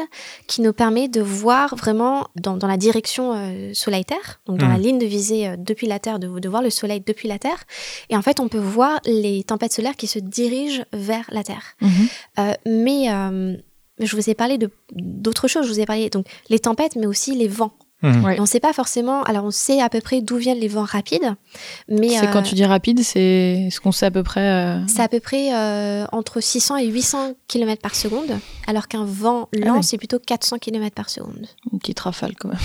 qui nous permet de voir vraiment dans, dans la direction euh, Soleil-Terre, donc dans la ligne de visée euh, depuis la Terre, de, de voir le Soleil depuis la Terre. Et en fait, on peut voir les tempêtes solaires qui se dirigent vers la Terre. Euh, mais je vous ai parlé d'autres choses. Je vous ai parlé donc les tempêtes, mais aussi les vents. Mhm. Ouais. On ne sait pas forcément. Alors, on sait à peu près d'où viennent les vents rapides, mais C'est euh, quand tu dis rapide, c'est ce qu'on sait à peu près. euh, c'est à peu près euh, entre 600 et 800 km par seconde, alors qu'un vent lent, Ah ouais. c'est plutôt 400 km par seconde. Une petite rafale quand même.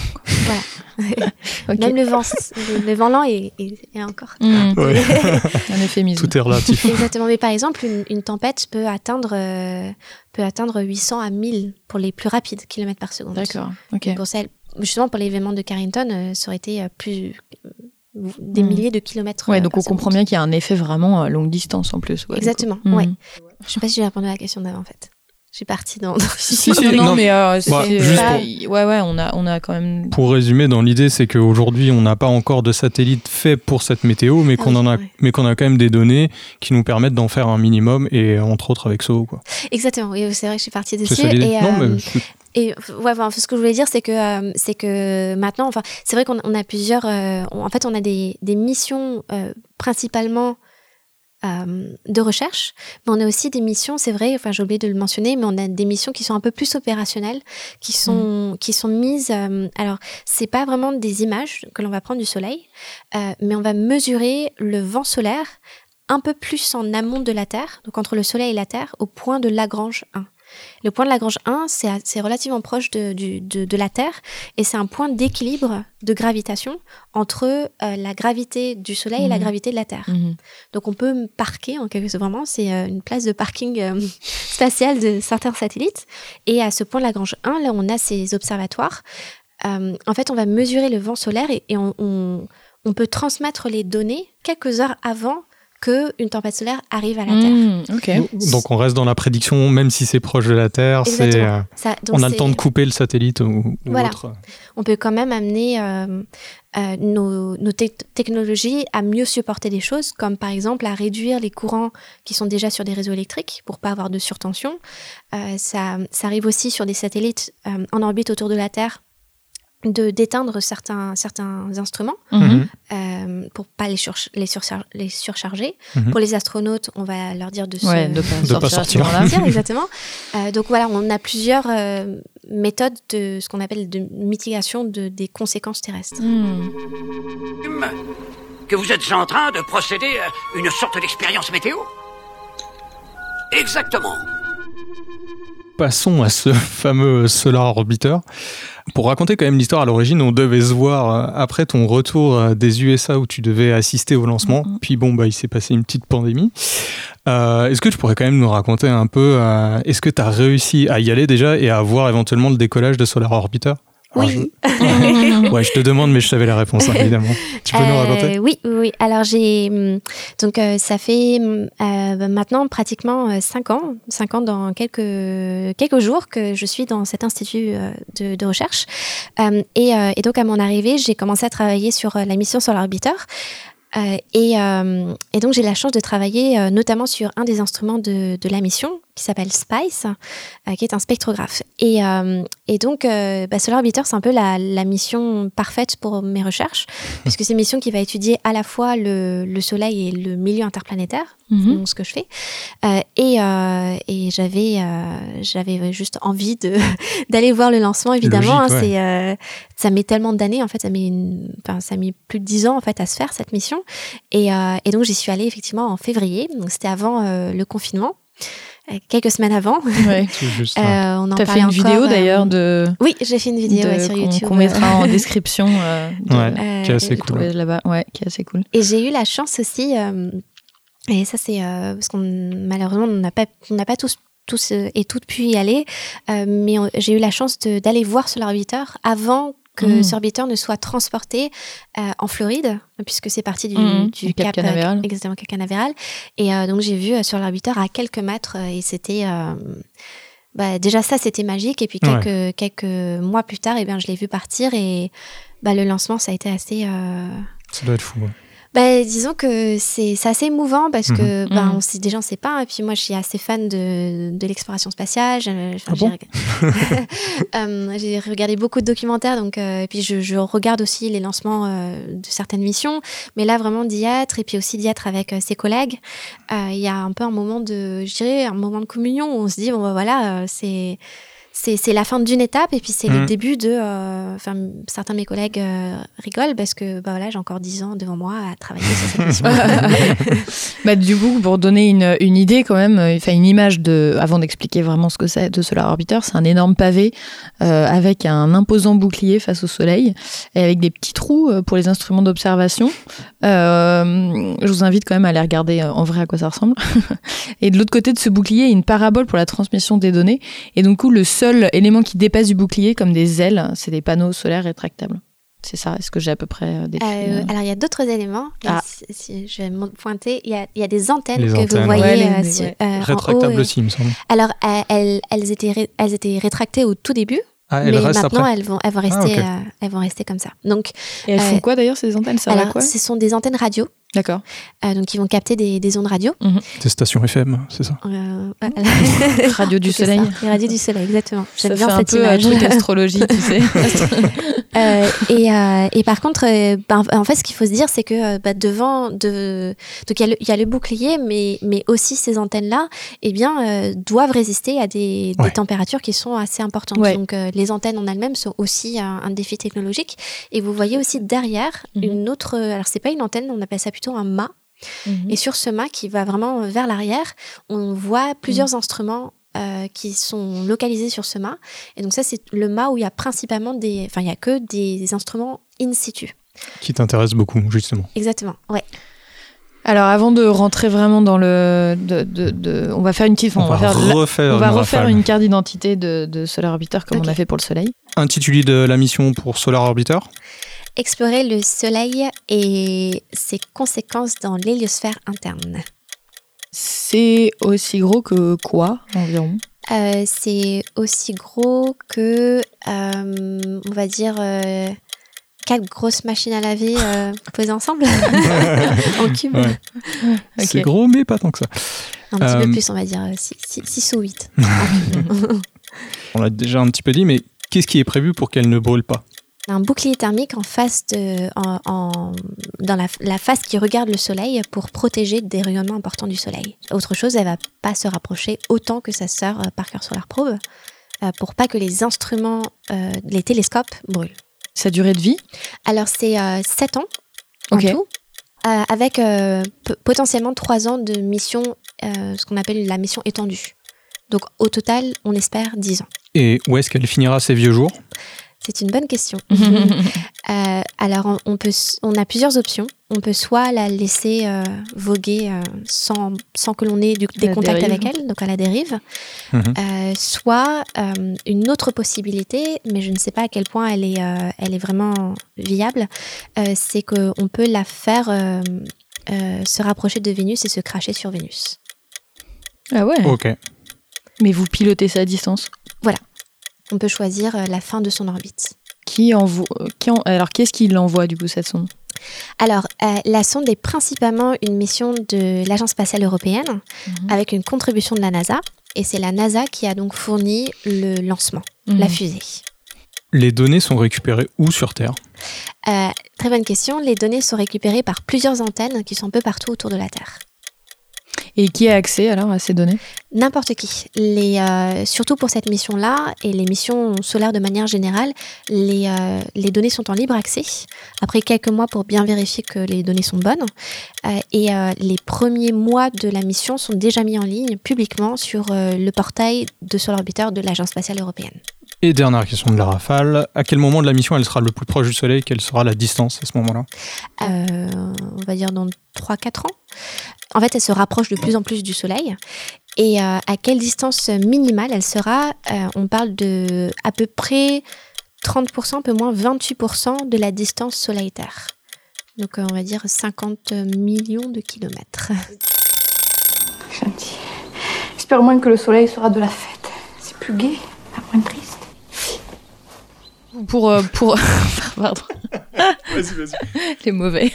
Voilà. Même le vent, le, le vent lent est, est- est encore. Mm. Ouais. Un euphémisme. Tout est relatif. Exactement. Mais par exemple, une, une tempête peut atteindre, euh, peut atteindre 800 à 1000 pour les plus rapides kilomètres par seconde. D'accord. Pour celle, justement, pour l'événement de Carrington, euh, ça aurait été euh, plus euh, des Mm. milliers de kilomètres. Ouais, donc on comprend bien qu'il y a un effet vraiment à longue distance en plus. ouais. Exactement, Mm. ouais. Je sais pas si j'ai répondu à la question d'avant, en fait. Je suis partie dans. Si, si, non, non, mais euh, c'est- Bah, c'est- juste pas- pour- ouais, ouais, on a, on a quand même. Pour résumer, dans l'idée, c'est qu'aujourd'hui, on n'a pas encore de satellites faits pour cette météo, mais Ah qu'on oui, en a, ouais. mais qu'on a quand même des données qui nous permettent d'en faire un minimum, et entre autres avec SO. Quoi. Exactement, oui, c'est vrai que je suis partie C'est dessus. ça l'idée. Et, Non, euh, mais et ouais, enfin, ce que je voulais dire, c'est que, euh, c'est que maintenant, enfin, c'est vrai qu'on on a plusieurs. euh, on- en fait, on a des, des missions euh, principalement de recherche, mais on a aussi des missions, c'est vrai, enfin, j'ai oublié de le mentionner, mais on a des missions qui sont un peu plus opérationnelles, qui sont, qui sont mises. euh, alors, c'est pas vraiment des images que l'on va prendre du soleil, euh, mais on va mesurer le vent solaire un peu plus en amont de la Terre, donc entre le Soleil et la Terre, au point de Lagrange 1. Le point de Lagrange 1, c'est relativement proche de, du- de- de la Terre et c'est un point d'équilibre de gravitation entre euh, la gravité du Soleil et la Mhm. gravité de la Terre. Mhm. Donc on peut parquer en quelque sorte, vraiment, c'est euh, une place de parking euh, spatiale de certains satellites. Et à ce point de Lagrange 1, là, on a ces observatoires. En fait, on va mesurer le vent solaire et, et on, on- on peut transmettre les données quelques heures avant qu'une tempête solaire arrive à la Terre. Mm, ok. Donc on reste dans la prédiction, même si c'est proche de la Terre, c'est, euh, on a le temps de couper le satellite ou, ou Voilà. autre. On peut quand même amener euh, euh, nos, nos tec- technologies à mieux supporter des choses, comme par exemple à réduire les courants qui sont déjà sur des réseaux électriques pour pas avoir de surtension. Euh, ça, ça arrive aussi sur des satellites euh, en orbite autour de la Terre de d'éteindre certains certains instruments Mhm. euh, pour pas les, surch- les, surchar- les surcharger. Mhm. Pour les astronautes, on va leur dire de, se- Ouais, de pas De sortir pas à ce sortir. moment-là. sortir, exactement. Euh, donc voilà, on a plusieurs euh, méthodes de ce qu'on appelle de mitigation de, des conséquences terrestres. Que vous êtes en train de procéder à une sorte d'expérience météo? Exactement. Passons à ce fameux Solar Orbiter. Pour raconter quand même l'histoire, à l'origine, on devait se voir euh, après ton retour euh, des USA où tu devais assister au lancement. Puis bon, bah, il s'est passé une petite pandémie. Euh, est-ce que tu pourrais quand même nous raconter un peu, euh, est-ce que tu as réussi à y aller déjà et à voir éventuellement le décollage de Solar Orbiter? Oui. je... ouais, je te demande, mais je savais la réponse, hein, évidemment. Tu peux nous Euh, raconter? Oui, oui, oui. Alors j'ai hum, donc euh, ça fait hum, euh, maintenant pratiquement 5 ans, 5 ans dans quelques quelques jours que je suis dans cet institut euh, de, de recherche. Euh, et, euh, et donc à mon arrivée, j'ai commencé à travailler sur la mission Solar Orbiter. Euh, et, euh, et donc j'ai la chance de travailler euh, notamment sur un des instruments de, de la mission qui s'appelle SPICE, euh, qui est un spectrographe. Et, euh, et donc euh, bah, Solar Orbiter, c'est un peu la, la mission parfaite pour mes recherches, puisque c'est une mission qui va étudier à la fois le, le Soleil et le milieu interplanétaire, Mhm. donc ce que je fais. Euh, et euh, et j'avais euh, j'avais juste envie de d'aller voir le lancement, évidemment. Logique, hein, ouais. c'est euh, ça met tellement d'années en fait ça met une- enfin ça a mis plus de dix ans en fait à se faire cette mission et, euh, et donc j'y suis allée effectivement en février donc c'était avant euh, le confinement quelques semaines avant Ouais. Juste, Euh, ouais. on en T'as parlait fait une encore, vidéo euh, d'ailleurs de. oui j'ai fait une vidéo de- ouais, sur YouTube Qu'on mettra en euh, description. euh, de- Ouais, qui est assez cool. Là-bas, ouais, qui est assez cool. Et j'ai eu la chance aussi, euh, et ça c'est euh, parce qu'on malheureusement on n'a pas, on n'a pas tous tous euh, et toutes pu y aller, euh, mais on- j'ai eu la chance d'aller voir Solar Orbiter avant que Mm. ce Orbiter ne soit transporté euh, en Floride, puisque c'est parti du, Mm, du du Cap Cap, euh, Canaveral. exactement Cap Canaveral. Et euh, donc j'ai vu euh, sur l'Orbiter à quelques mètres, et c'était euh, bah, déjà ça c'était magique. Et puis Ouais. quelques mois plus tard, et bien je l'ai vu partir et bah, le lancement ça a été assez euh, Ça doit être fou. ouais. Bah, disons que c'est assez émouvant parce que ben, Mhm. on sait, déjà on sait pas. Et puis moi, je suis assez fan de, de l'exploration spatiale. Ah bon? Euh, J'ai regardé beaucoup de documentaires. Donc, euh, et puis je, je regarde aussi les lancements euh, de certaines missions. Mais là, vraiment d'y être et puis aussi d'y être avec ses collègues, il y a un peu un moment de, je dirais, un moment de communion où on se dit, bon, bah, voilà, c'est c'est c'est la fin d'une étape et puis c'est le Mhm. début de. euh, Enfin, certains de mes collègues euh, rigolent parce que bah voilà, j'ai encore 10 ans devant moi à travailler sur cette mission. bah, du coup, pour donner une, une idée quand même, euh, enfin une image de, avant d'expliquer vraiment ce que c'est de Solar Orbiter, c'est un énorme pavé euh, avec un imposant bouclier face au soleil et avec des petits trous pour les instruments d'observation. Euh, je vous invite quand même à aller regarder en vrai à quoi ça ressemble. et de l'autre côté de ce bouclier, il y a une parabole pour la transmission des données. Et donc, coup, le seul élément qui dépasse du bouclier, comme des ailes, c'est des panneaux solaires rétractables. C'est ça, est-ce que j'ai à peu près euh, décrit Euh, euh, alors, il y a d'autres éléments. Ah. si- si je vais me pointer. Il y a, il y a des antennes Les que antennes, vous voyez ouais. Euh, les- sur- ouais. euh, en haut. Rétractable et- aussi, il me semble. Alors, euh, elles, elles, étaient ré- elles étaient rétractées au tout début. Ah, elles mais maintenant, après elles vont, elles, vont Ah, rester, euh, elles vont rester comme ça. Donc, Et elles font euh, quoi d'ailleurs ces antennes? Ça alors, à quoi? ce sont des antennes radio. D'accord. Euh, donc, ils vont capter des, des ondes radio. Des stations FM, c'est ça Euh, Radio du soleil. ça, radios du soleil, exactement. Ça J'aime fait bien un cette peu un image. truc astrologie, tu sais. Euh, et, euh, et par contre, euh, ben, en fait, ce qu'il faut se dire, c'est que euh, bah, devant, de, donc il y, a le- il y a le bouclier, mais, mais aussi ces antennes-là, eh bien, euh, doivent résister à des, des Ouais. températures qui sont assez importantes. Ouais. Donc, euh, les antennes en elles-mêmes sont aussi un, un défi technologique. Et vous voyez aussi derrière Mhm. une autre, alors c'est pas une antenne, on appelle ça plutôt un mât. Mhm. Et sur ce mât qui va vraiment vers l'arrière, on voit plusieurs Mhm. instruments euh, qui sont localisés sur ce mât. Et donc ça, c'est le mât où il y a principalement des... Enfin, il y a que des instruments in situ. Qui t'intéresse beaucoup, justement. Exactement, ouais. Alors avant de rentrer vraiment dans le, de, de- de- on va faire une petite, On va, va faire, la- refaire on va une refaire une carte d'identité de, de Solar Orbiter comme on a fait pour le Soleil. Intitulé de la mission pour Solar Orbiter Explorer le Soleil et ses conséquences dans l'héliosphère interne. C'est aussi gros que quoi environ? Euh, c'est aussi gros que, euh, on va dire, euh, quatre grosses machines à laver euh, posées ensemble en cube. Ouais. C'est gros, mais pas tant que ça. Un petit Euh, peu plus, on va dire 6 ou 8. On l'a déjà un petit peu dit, mais qu'est-ce qui est prévu pour qu'elle ne brûle pas? Un bouclier thermique en face de, en, en- dans la, la face qui regarde le soleil pour protéger des rayonnements importants du soleil. Autre chose, elle va pas se rapprocher autant que sa sœur euh, Parker Solar Probe euh, pour pas que les instruments, euh, les télescopes brûlent. Sa durée de vie? Alors c'est 7 ans en tout, euh, avec euh, potentiellement 3 ans de mission, euh, ce qu'on appelle la mission étendue. Donc au total, on espère 10 ans. Et où est-ce qu'elle finira ses vieux jours? C'est une bonne question. Euh, alors on, on peut, s- on a plusieurs options. On peut soit la laisser euh, voguer euh, sans, sans que l'on ait du- des contacts dérive. avec elle, donc à la dérive. Mhm. Euh, soit euh, une autre possibilité, mais je ne sais pas à quel point elle est, euh, elle est vraiment viable, euh, c'est qu'on peut la faire euh, euh, se rapprocher de Vénus et se cracher sur Vénus. Ah ouais Ok. Mais vous pilotez ça à distance Voilà. On peut choisir euh, la fin de son orbite. Qui envoie qui en- Alors, qu'est-ce qui l'envoie, du coup, cette sonde? Alors, euh, la sonde est principalement une mission de l'Agence spatiale européenne avec une contribution de la NASA. Et c'est la NASA qui a donc fourni le lancement, Mhm. la fusée. Les données sont récupérées où sur Terre? Euh, très bonne question. Les données sont récupérées par plusieurs antennes qui sont un peu partout autour de la Terre. Et qui a accès alors à ces données N'importe qui. Euh, surtout pour cette mission-là et les missions solaires de manière générale, les, euh, les données sont en libre accès. Après quelques mois pour bien vérifier que les données sont bonnes. Euh, et les premiers mois de la mission sont déjà mis en ligne publiquement sur le portail de Solar Orbiter de l'Agence spatiale européenne. Et dernière question de la rafale, à quel moment de la mission elle sera le plus proche du Soleil? Quelle sera la distance à ce moment-là? Euh, on va dire dans 3-4 ans. En fait, elle se rapproche de plus en plus du Soleil. Et euh, à quelle distance minimale elle sera Euh, On parle de à peu près 30%, un peu moins 28% de la distance Soleil-Terre. Donc euh, on va dire 50 millions de kilomètres. Gentil. J'espère au moins que le soleil sera de la fête. C'est plus gai, pas moins triste. Pour. euh, pour... Pardon. Vas-y, vas-y. Les mauvais.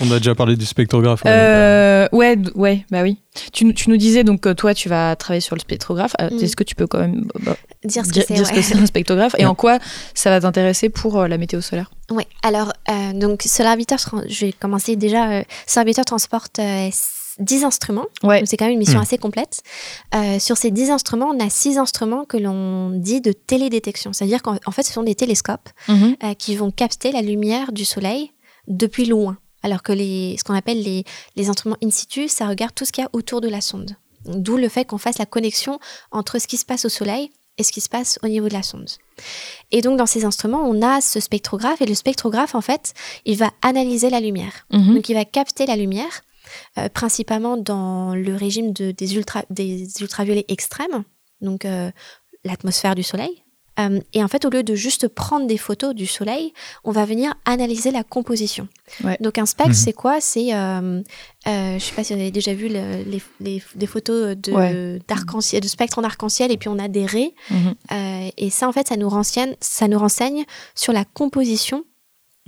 On a déjà parlé du spectrographe. ouais, Euh, ouais, ouais, bah oui. Tu, nous- tu nous disais donc que toi, tu vas travailler sur le spectrographe. Euh, Mm. Est-ce que tu peux quand même bah, Dire ce que dire, c'est, ce que ouais. c'est un spectrographe et Ouais. en quoi ça va t'intéresser pour euh, la météo solaire? Oui, alors, euh, donc Solar je vais commencer déjà. Euh, Solar transporte euh, 10 instruments. Ouais. C'est quand même une mission Mm. assez complète. Euh, sur ces 10 instruments, on a 6 instruments que l'on dit de télédétection. C'est-à-dire qu'en en fait, ce sont des télescopes Mhm. euh, qui vont capter la lumière du Soleil depuis loin. Alors que les, ce qu'on appelle les, les instruments in situ, ça regarde tout ce qu'il y a autour de la sonde. D'où le fait qu'on fasse la connexion entre ce qui se passe au Soleil et ce qui se passe au niveau de la sonde. Et donc dans ces instruments, on a ce spectrographe et le spectrographe, en fait, il va analyser la lumière. Mhm. Donc il va capter la lumière, euh, principalement dans le régime de- des, ultra, des ultraviolets extrêmes, donc euh, l'atmosphère du Soleil. Euh, et en fait, au lieu de juste prendre des photos du Soleil, on va venir analyser la composition. Ouais. Donc un spectre, Mhm. c'est quoi? C'est, euh, euh, je sais pas si vous avez déjà vu le- les, les- des photos de, Ouais. d'arc-en-ciel, de spectre en arc-en-ciel, et puis on a des raies. Mhm. Euh, et ça, en fait, ça nous, renseigne, ça nous renseigne sur la composition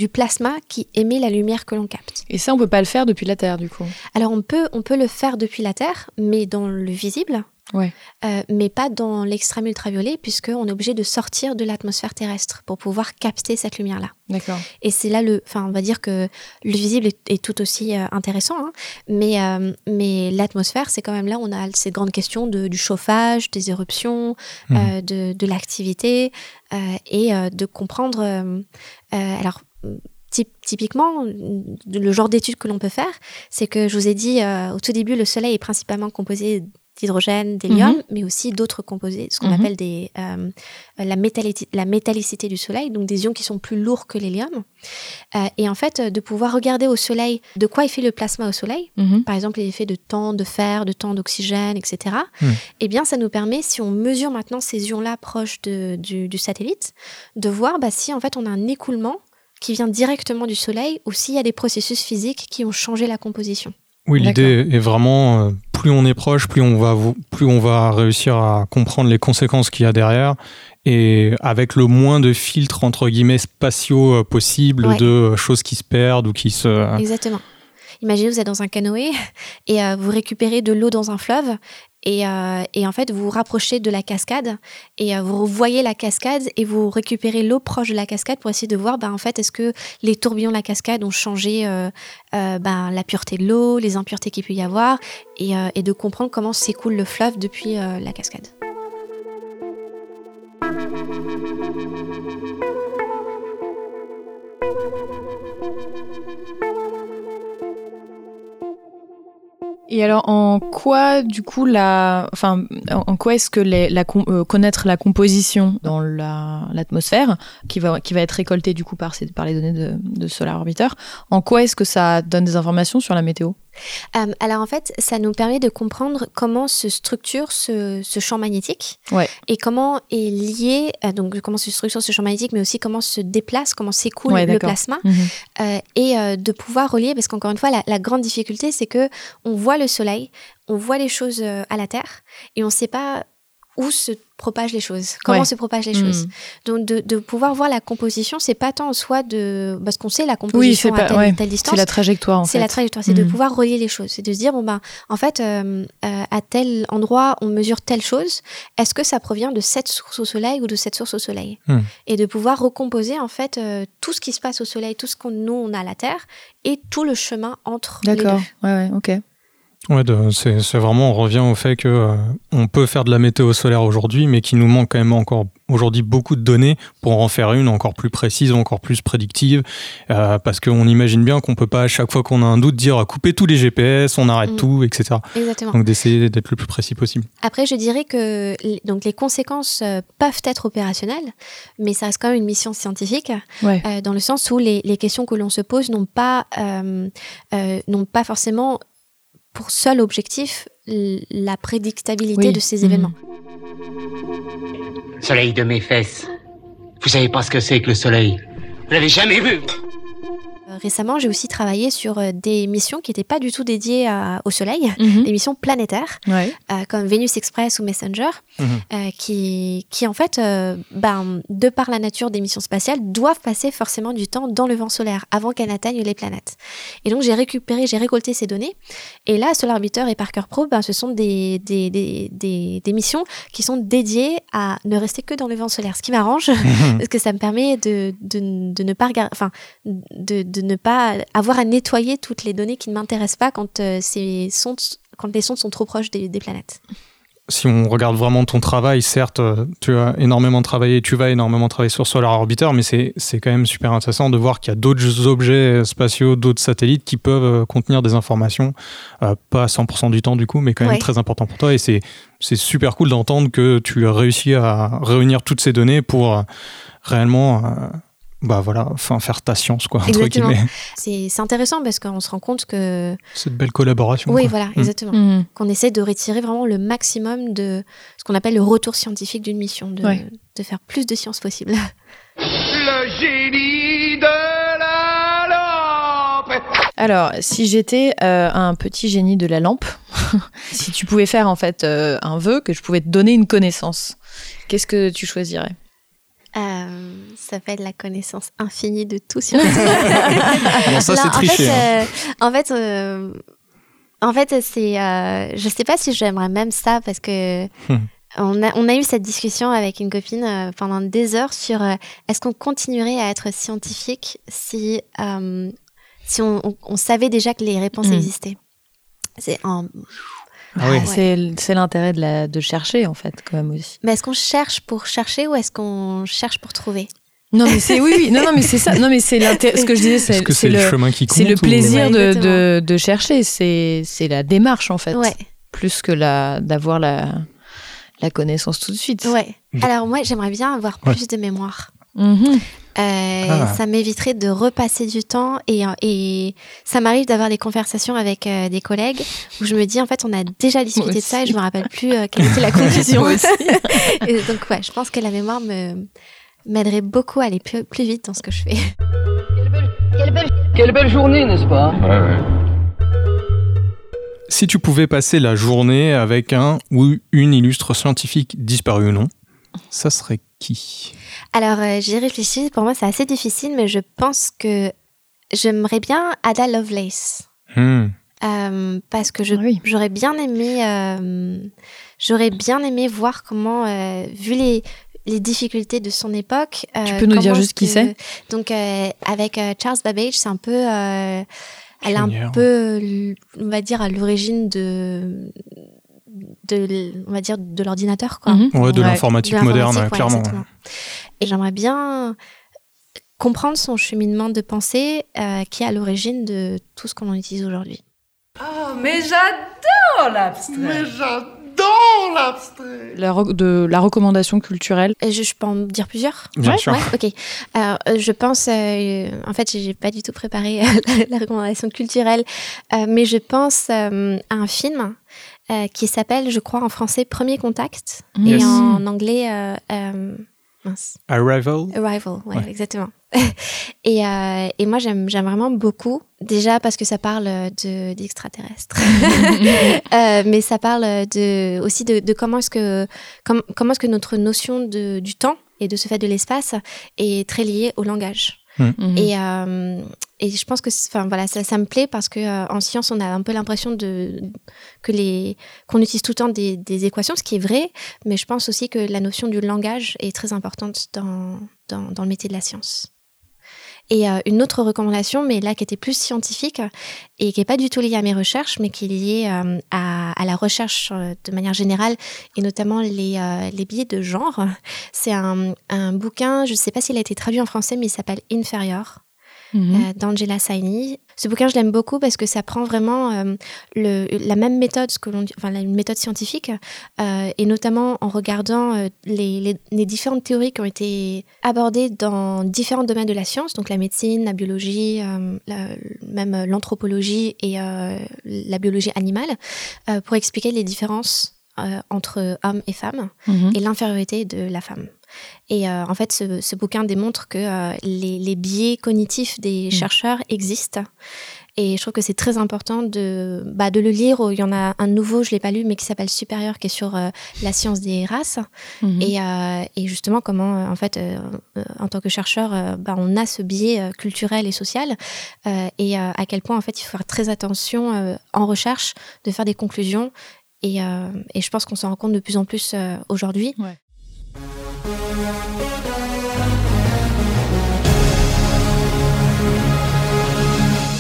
du plasma qui émet la lumière que l'on capte. Et ça, on peut pas le faire depuis la Terre, du coup. Alors on peut, on peut le faire depuis la Terre, mais dans le visible, Ouais. euh, mais pas dans l'extrême ultraviolet, puisqu'on est obligé de sortir de l'atmosphère terrestre pour pouvoir capter cette lumière-là. D'accord. Et c'est là le, enfin, on va dire que le visible est, est tout aussi euh, intéressant, hein, mais, euh, mais l'atmosphère, c'est quand même là où on a ces grandes questions de, du chauffage, des éruptions, euh, de, de l'activité, euh, et euh, de comprendre. euh, euh, alors, typiquement, le genre d'études que l'on peut faire, c'est que je vous ai dit euh, au tout début, le Soleil est principalement composé d'hydrogène, d'hélium, Mhm. mais aussi d'autres composés, ce qu'on Mhm. appelle des, euh, la, métallici- la métallicité du Soleil, donc des ions qui sont plus lourds que l'hélium. Euh, et en fait, de pouvoir regarder au Soleil de quoi est fait le plasma au Soleil, Mhm. par exemple les effets de temps de fer, de temps d'oxygène, etc. Eh bien, ça nous permet, si on mesure maintenant ces ions-là proches de- du, du satellite, de voir bah, si en fait on a un écoulement qui vient directement du Soleil ou s'il y a des processus physiques qui ont changé la composition. Oui, l'idée est vraiment, euh, plus on est proche, plus on, va, plus on va réussir à comprendre les conséquences qu'il y a derrière, et avec le moins de filtres, entre guillemets, spatiaux euh, possibles, Ouais. de euh, choses qui se perdent ou qui se... Exactement. Imaginez, vous êtes dans un canoë et euh, vous récupérez de l'eau dans un fleuve et, euh, et en fait, vous vous rapprochez de la cascade et euh, vous voyez la cascade et vous récupérez l'eau proche de la cascade pour essayer de voir, ben, en fait, est-ce que les tourbillons de la cascade ont changé euh, ben, la pureté de l'eau, les impuretés qu'il peut y avoir et, et de comprendre comment s'écoule le fleuve depuis la cascade. Et alors, en quoi, du coup, la, enfin, en quoi est-ce que les, la, euh, connaître la composition dans l'atmosphère, qui, va, qui va être récoltée du coup par, ces, par les données de, de Solar Orbiter, en quoi est-ce que ça donne des informations sur la météo? Euh, alors en fait, ça nous permet de comprendre comment se structure ce, champ magnétique ouais. et comment est lié, euh, donc comment se structure ce champ magnétique, mais aussi comment se déplace, comment s'écoule le plasma, mhm. euh, et de pouvoir relier, parce qu'encore une fois, la, la grande difficulté, c'est que on voit le soleil, on voit les choses à la Terre, et on ne sait pas où se propagent les choses, comment se propagent les choses. Hmm. Donc de, pouvoir voir la composition, c'est pas tant en soi de parce qu'on sait la composition à telle, distance. C'est la trajectoire. C'est la trajectoire, c'est de hmm. pouvoir relier les choses, c'est de se dire bon ben en fait euh, euh, à tel endroit on mesure telle chose, est-ce que ça provient de cette source au soleil ou de cette source au soleil? Hmm. Et de pouvoir recomposer en fait euh, tout ce qui se passe au soleil, tout ce qu'on nous on a à la Terre et tout le chemin entre les deux. D'accord. Ouais, ouais, ok. Ouais, c'est vraiment, on revient au fait que euh, on peut faire de la météo solaire aujourd'hui, mais qu'il nous manque quand même encore aujourd'hui beaucoup de données pour en faire une encore plus précise, encore plus prédictive, euh, parce qu'on imagine bien qu'on peut pas à chaque fois qu'on a un doute dire couper tous les GPS, on arrête mm. tout, etc. Exactement. Donc d'essayer d'être le plus précis possible. Après, je dirais que donc les conséquences euh, peuvent être opérationnelles, mais ça reste quand même une mission scientifique, dans le sens où les, les questions que l'on se pose n'ont pas n'ont pas forcément pour seul objectif la prédictabilité de ces événements. Soleil de mes fesses. Vous savez pas ce que c'est que le soleil. Vous l'avez jamais vu récemment, j'ai aussi travaillé sur euh, des missions qui n'étaient pas du tout dédiées au Soleil, mhm. des missions planétaires, euh, comme Venus Express ou Messenger, mhm. euh, qui, qui en fait, ben, de par la nature des missions spatiales, doivent passer forcément du temps dans le vent solaire avant qu'elles n'atteignent les planètes. Et donc j'ai récupéré, j'ai récolté ces données. Et là, Solar Orbiter et Parker Probe, ben, ce sont des, des, des, des, missions qui sont dédiées à ne rester que dans le vent solaire, ce qui m'arrange, parce que ça me permet de, de, de ne pas regarder, enfin, de, de ne pas avoir à nettoyer toutes les données qui ne m'intéressent pas quand, euh, ces sondes, quand les sondes sont trop proches des, planètes si on regarde vraiment ton travail, certes, euh, tu as énormément travaillé, tu vas énormément travailler sur Solar Orbiter, mais c'est quand même super intéressant de voir qu'il y a d'autres objets spatiaux, d'autres satellites qui peuvent euh, contenir des informations, pas à 100% du temps du coup, mais quand même très important pour toi. Et c'est super cool d'entendre que tu as réussi à réunir toutes ces données pour réellement bah voilà, enfin faire ta science quoi entre guillemets. C'est intéressant parce qu'on se rend compte que c'est une belle collaboration. Oui, voilà, mm. exactement. Mm. Qu'on essaie de retirer vraiment le maximum de ce qu'on appelle le retour scientifique d'une mission, de, de, faire plus de science possible. Le génie de la lampe. Alors, si j'étais euh, un petit génie de la lampe, si tu pouvais faire en fait euh, un vœu que je pouvais te donner une connaissance, qu'est-ce que tu choisirais? Euh, ça fait de la connaissance infinie de tout sur ça, c'est triché. Hein. Euh, en fait, euh, en fait, c'est, je sais pas si j'aimerais même ça parce que hmm. on, a, on a eu cette discussion avec une copine pendant des heures sur est-ce qu'on continuerait à être scientifique si, si on, on, savait déjà que les réponses hmm. existaient. C'est en ah oui. C'est l'intérêt de, de chercher, en fait, quand même aussi. Mais est-ce qu'on cherche pour chercher ou est-ce qu'on cherche pour trouver? Non mais c'est oui, oui. Non non mais c'est ça. Non mais c'est ce que je disais c'est -ce le, chemin qui c'est le plaisir de, de, de, chercher. C'est c'est la démarche en fait. Ouais. plus que la d'avoir la la connaissance tout de suite. Ouais. Alors moi j'aimerais bien avoir plus de mémoire mm euh, ah. Ça m'éviterait de repasser du temps et, et ça m'arrive d'avoir des conversations avec euh, des collègues où je me dis en fait on a déjà discuté de ça et je me rappelle plus euh, quelle était la conclusion. et donc ouais, je pense que la mémoire me m'aiderait beaucoup à aller plus, plus, vite dans ce que je fais. Quelle belle, quelle belle, quelle belle journée, n'est-ce pas? Ouais, ouais. Si tu pouvais passer la journée avec un ou une illustre scientifique disparu ou non, ça serait qui? Alors, euh, j'y réfléchis. Pour moi, c'est assez difficile, mais je pense que j'aimerais bien Ada Lovelace. Hmm. Euh, parce que ah j'aurais bien aimé, euh, j'aurais bien aimé voir comment, vu les, les difficultés de son époque. tu peux nous dire juste qui c'est? Donc, avec Charles Babbage, c'est un peu. elle est un peu, on va dire, à l'origine de de on va dire de l'ordinateur quoi mhm. ouais, de l'informatique moderne clairement et j'aimerais bien comprendre son cheminement de pensée euh, qui est à l'origine de tout ce qu'on utilise aujourd'hui oh mais j'adore l'abstrait. Mais j'adore l'abstrait. La de la recommandation culturelle. Et Je, je peux en dire plusieurs? Bien sûr. Ouais, ok. Alors, euh, je pense, euh, en fait, j'ai pas du tout préparé la, la recommandation culturelle, euh, mais je pense euh, à un film euh, qui s'appelle, je crois, en français, Premier Contact, Yes. et en anglais, euh, euh, mince. Arrival? Arrival, ouais, Ouais. exactement. et, euh, et moi, j'aime vraiment beaucoup. Déjà parce que ça parle de d'extraterrestres, Euh, mais ça parle de, aussi de, de comment est-ce que com- comment est-ce que notre notion de, du temps et de ce fait de l'espace est très liée au langage. Mhm. Et, euh, et je pense que enfin voilà ça, ça me plaît parce que euh, en science on a un peu l'impression de que les qu'on utilise tout le temps des, des équations ce qui est vrai mais je pense aussi que la notion du langage est très importante dans dans, dans le métier de la science et euh, une autre recommandation, mais là qui était plus scientifique et qui n'est pas du tout liée à mes recherches, mais qui est liée euh, à, la recherche euh, de manière générale et notamment les, biais de genre. C'est un, un bouquin, je ne sais pas s'il a été traduit en français, mais il s'appelle Inferior. Mhm. euh, d'Angela Saini. Ce bouquin, je l'aime beaucoup parce que ça prend vraiment euh, le, la même méthode, ce que l'on enfin, une méthode scientifique, euh, et notamment en regardant les, les- les différentes théories qui ont été abordées dans différents domaines de la science, donc la médecine, la biologie, la- même l'anthropologie et la biologie animale, pour expliquer les différences entre hommes et femmes Mhm. et l'infériorité de la femme. Et euh, en fait, ce, ce bouquin démontre que euh, les, les biais cognitifs des chercheurs existent. Et je trouve que c'est très important de, bah, de le lire. Il y en a un nouveau, je ne l'ai pas lu, mais qui s'appelle Supérieur, qui est sur euh, la science des races. Mhm. Et, euh, et justement, comment, en fait, euh, en tant que chercheur, bah, on a ce biais culturel et social. et à quel point, en fait, il faut faire très attention en recherche de faire des conclusions. Et, et je pense qu'on s'en rend compte de plus en plus aujourd'hui.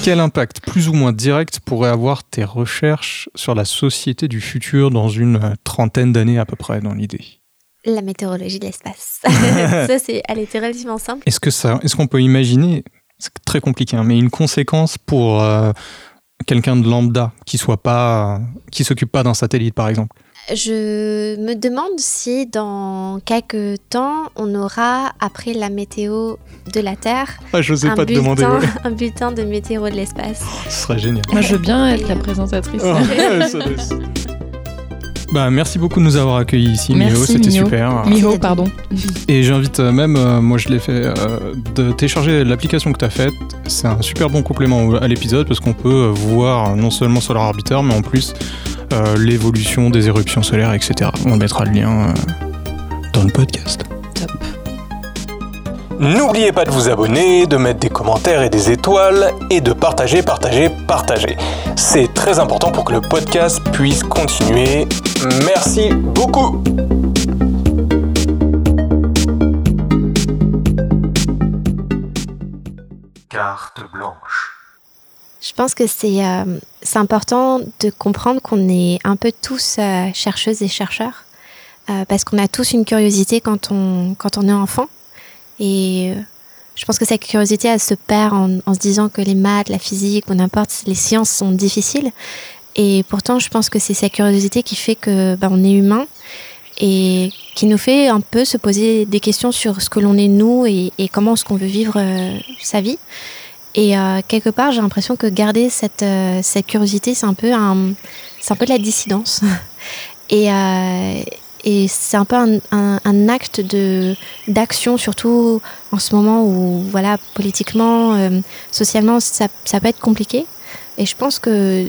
Quel impact plus ou moins direct pourraient avoir tes recherches sur la société du futur dans une trentaine d'années à peu près dans l'idée? La météorologie de l'espace. ça, c'est, elle était relativement simple. Est-ce que ça, est-ce qu'on peut imaginer, c'est très compliqué, hein, mais une conséquence pour euh, quelqu'un de lambda qui soit pas, qui s'occupe pas d'un satellite par exemple? Je me demande si dans quelques temps, on aura, après la météo de la Terre, Ah, j'osais un, pas te bulletin, demander, ouais. un bulletin de météo de l'espace. Ce serait génial. Moi, je veux bien être la présentatrice. Oh, doit- Bah, merci beaucoup de nous avoir accueillis ici, Miho, Merci, c'était super. Miho, pardon. Et j'invite euh, même, euh, moi je l'ai fait, euh, de télécharger l'application que tu as faite. C'est un super bon complément à l'épisode parce qu'on peut voir non seulement Solar Orbiter, mais en plus euh, l'évolution des éruptions solaires, etc. On mettra le lien euh, dans le podcast. N'oubliez pas de vous abonner, de mettre des commentaires et des étoiles et de partager, partager, partager. C'est très important pour que le podcast puisse continuer. Merci beaucoup. Carte blanche. Je pense que c'est euh, c'est important de comprendre qu'on est un peu tous euh, chercheuses et chercheurs, euh, parce qu'on a tous une curiosité quand on, quand on est enfant. Et je pense que cette curiosité, elle se perd en, se disant que les maths, la physique ou n'importe, les sciences sont difficiles. Et pourtant, je pense que c'est cette curiosité qui fait que ben, on est humain et qui nous fait un peu se poser des questions sur ce que l'on est nous et, et comment est-ce qu'on veut vivre sa vie. Et euh, quelque part, j'ai l'impression que garder cette, euh, cette curiosité, c'est un peu un, c'est un peu de la dissidence. et euh, et c'est un peu un, un, acte de d'action, surtout en ce moment où, voilà, politiquement, euh, socialement, ça, ça peut être compliqué. Et je pense que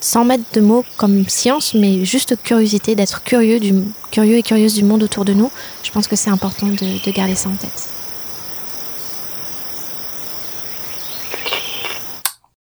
sans mettre de mots comme science, mais juste curiosité, d'être curieux, du, curieux et curieuse du monde autour de nous, je pense que c'est important de, de garder ça en tête.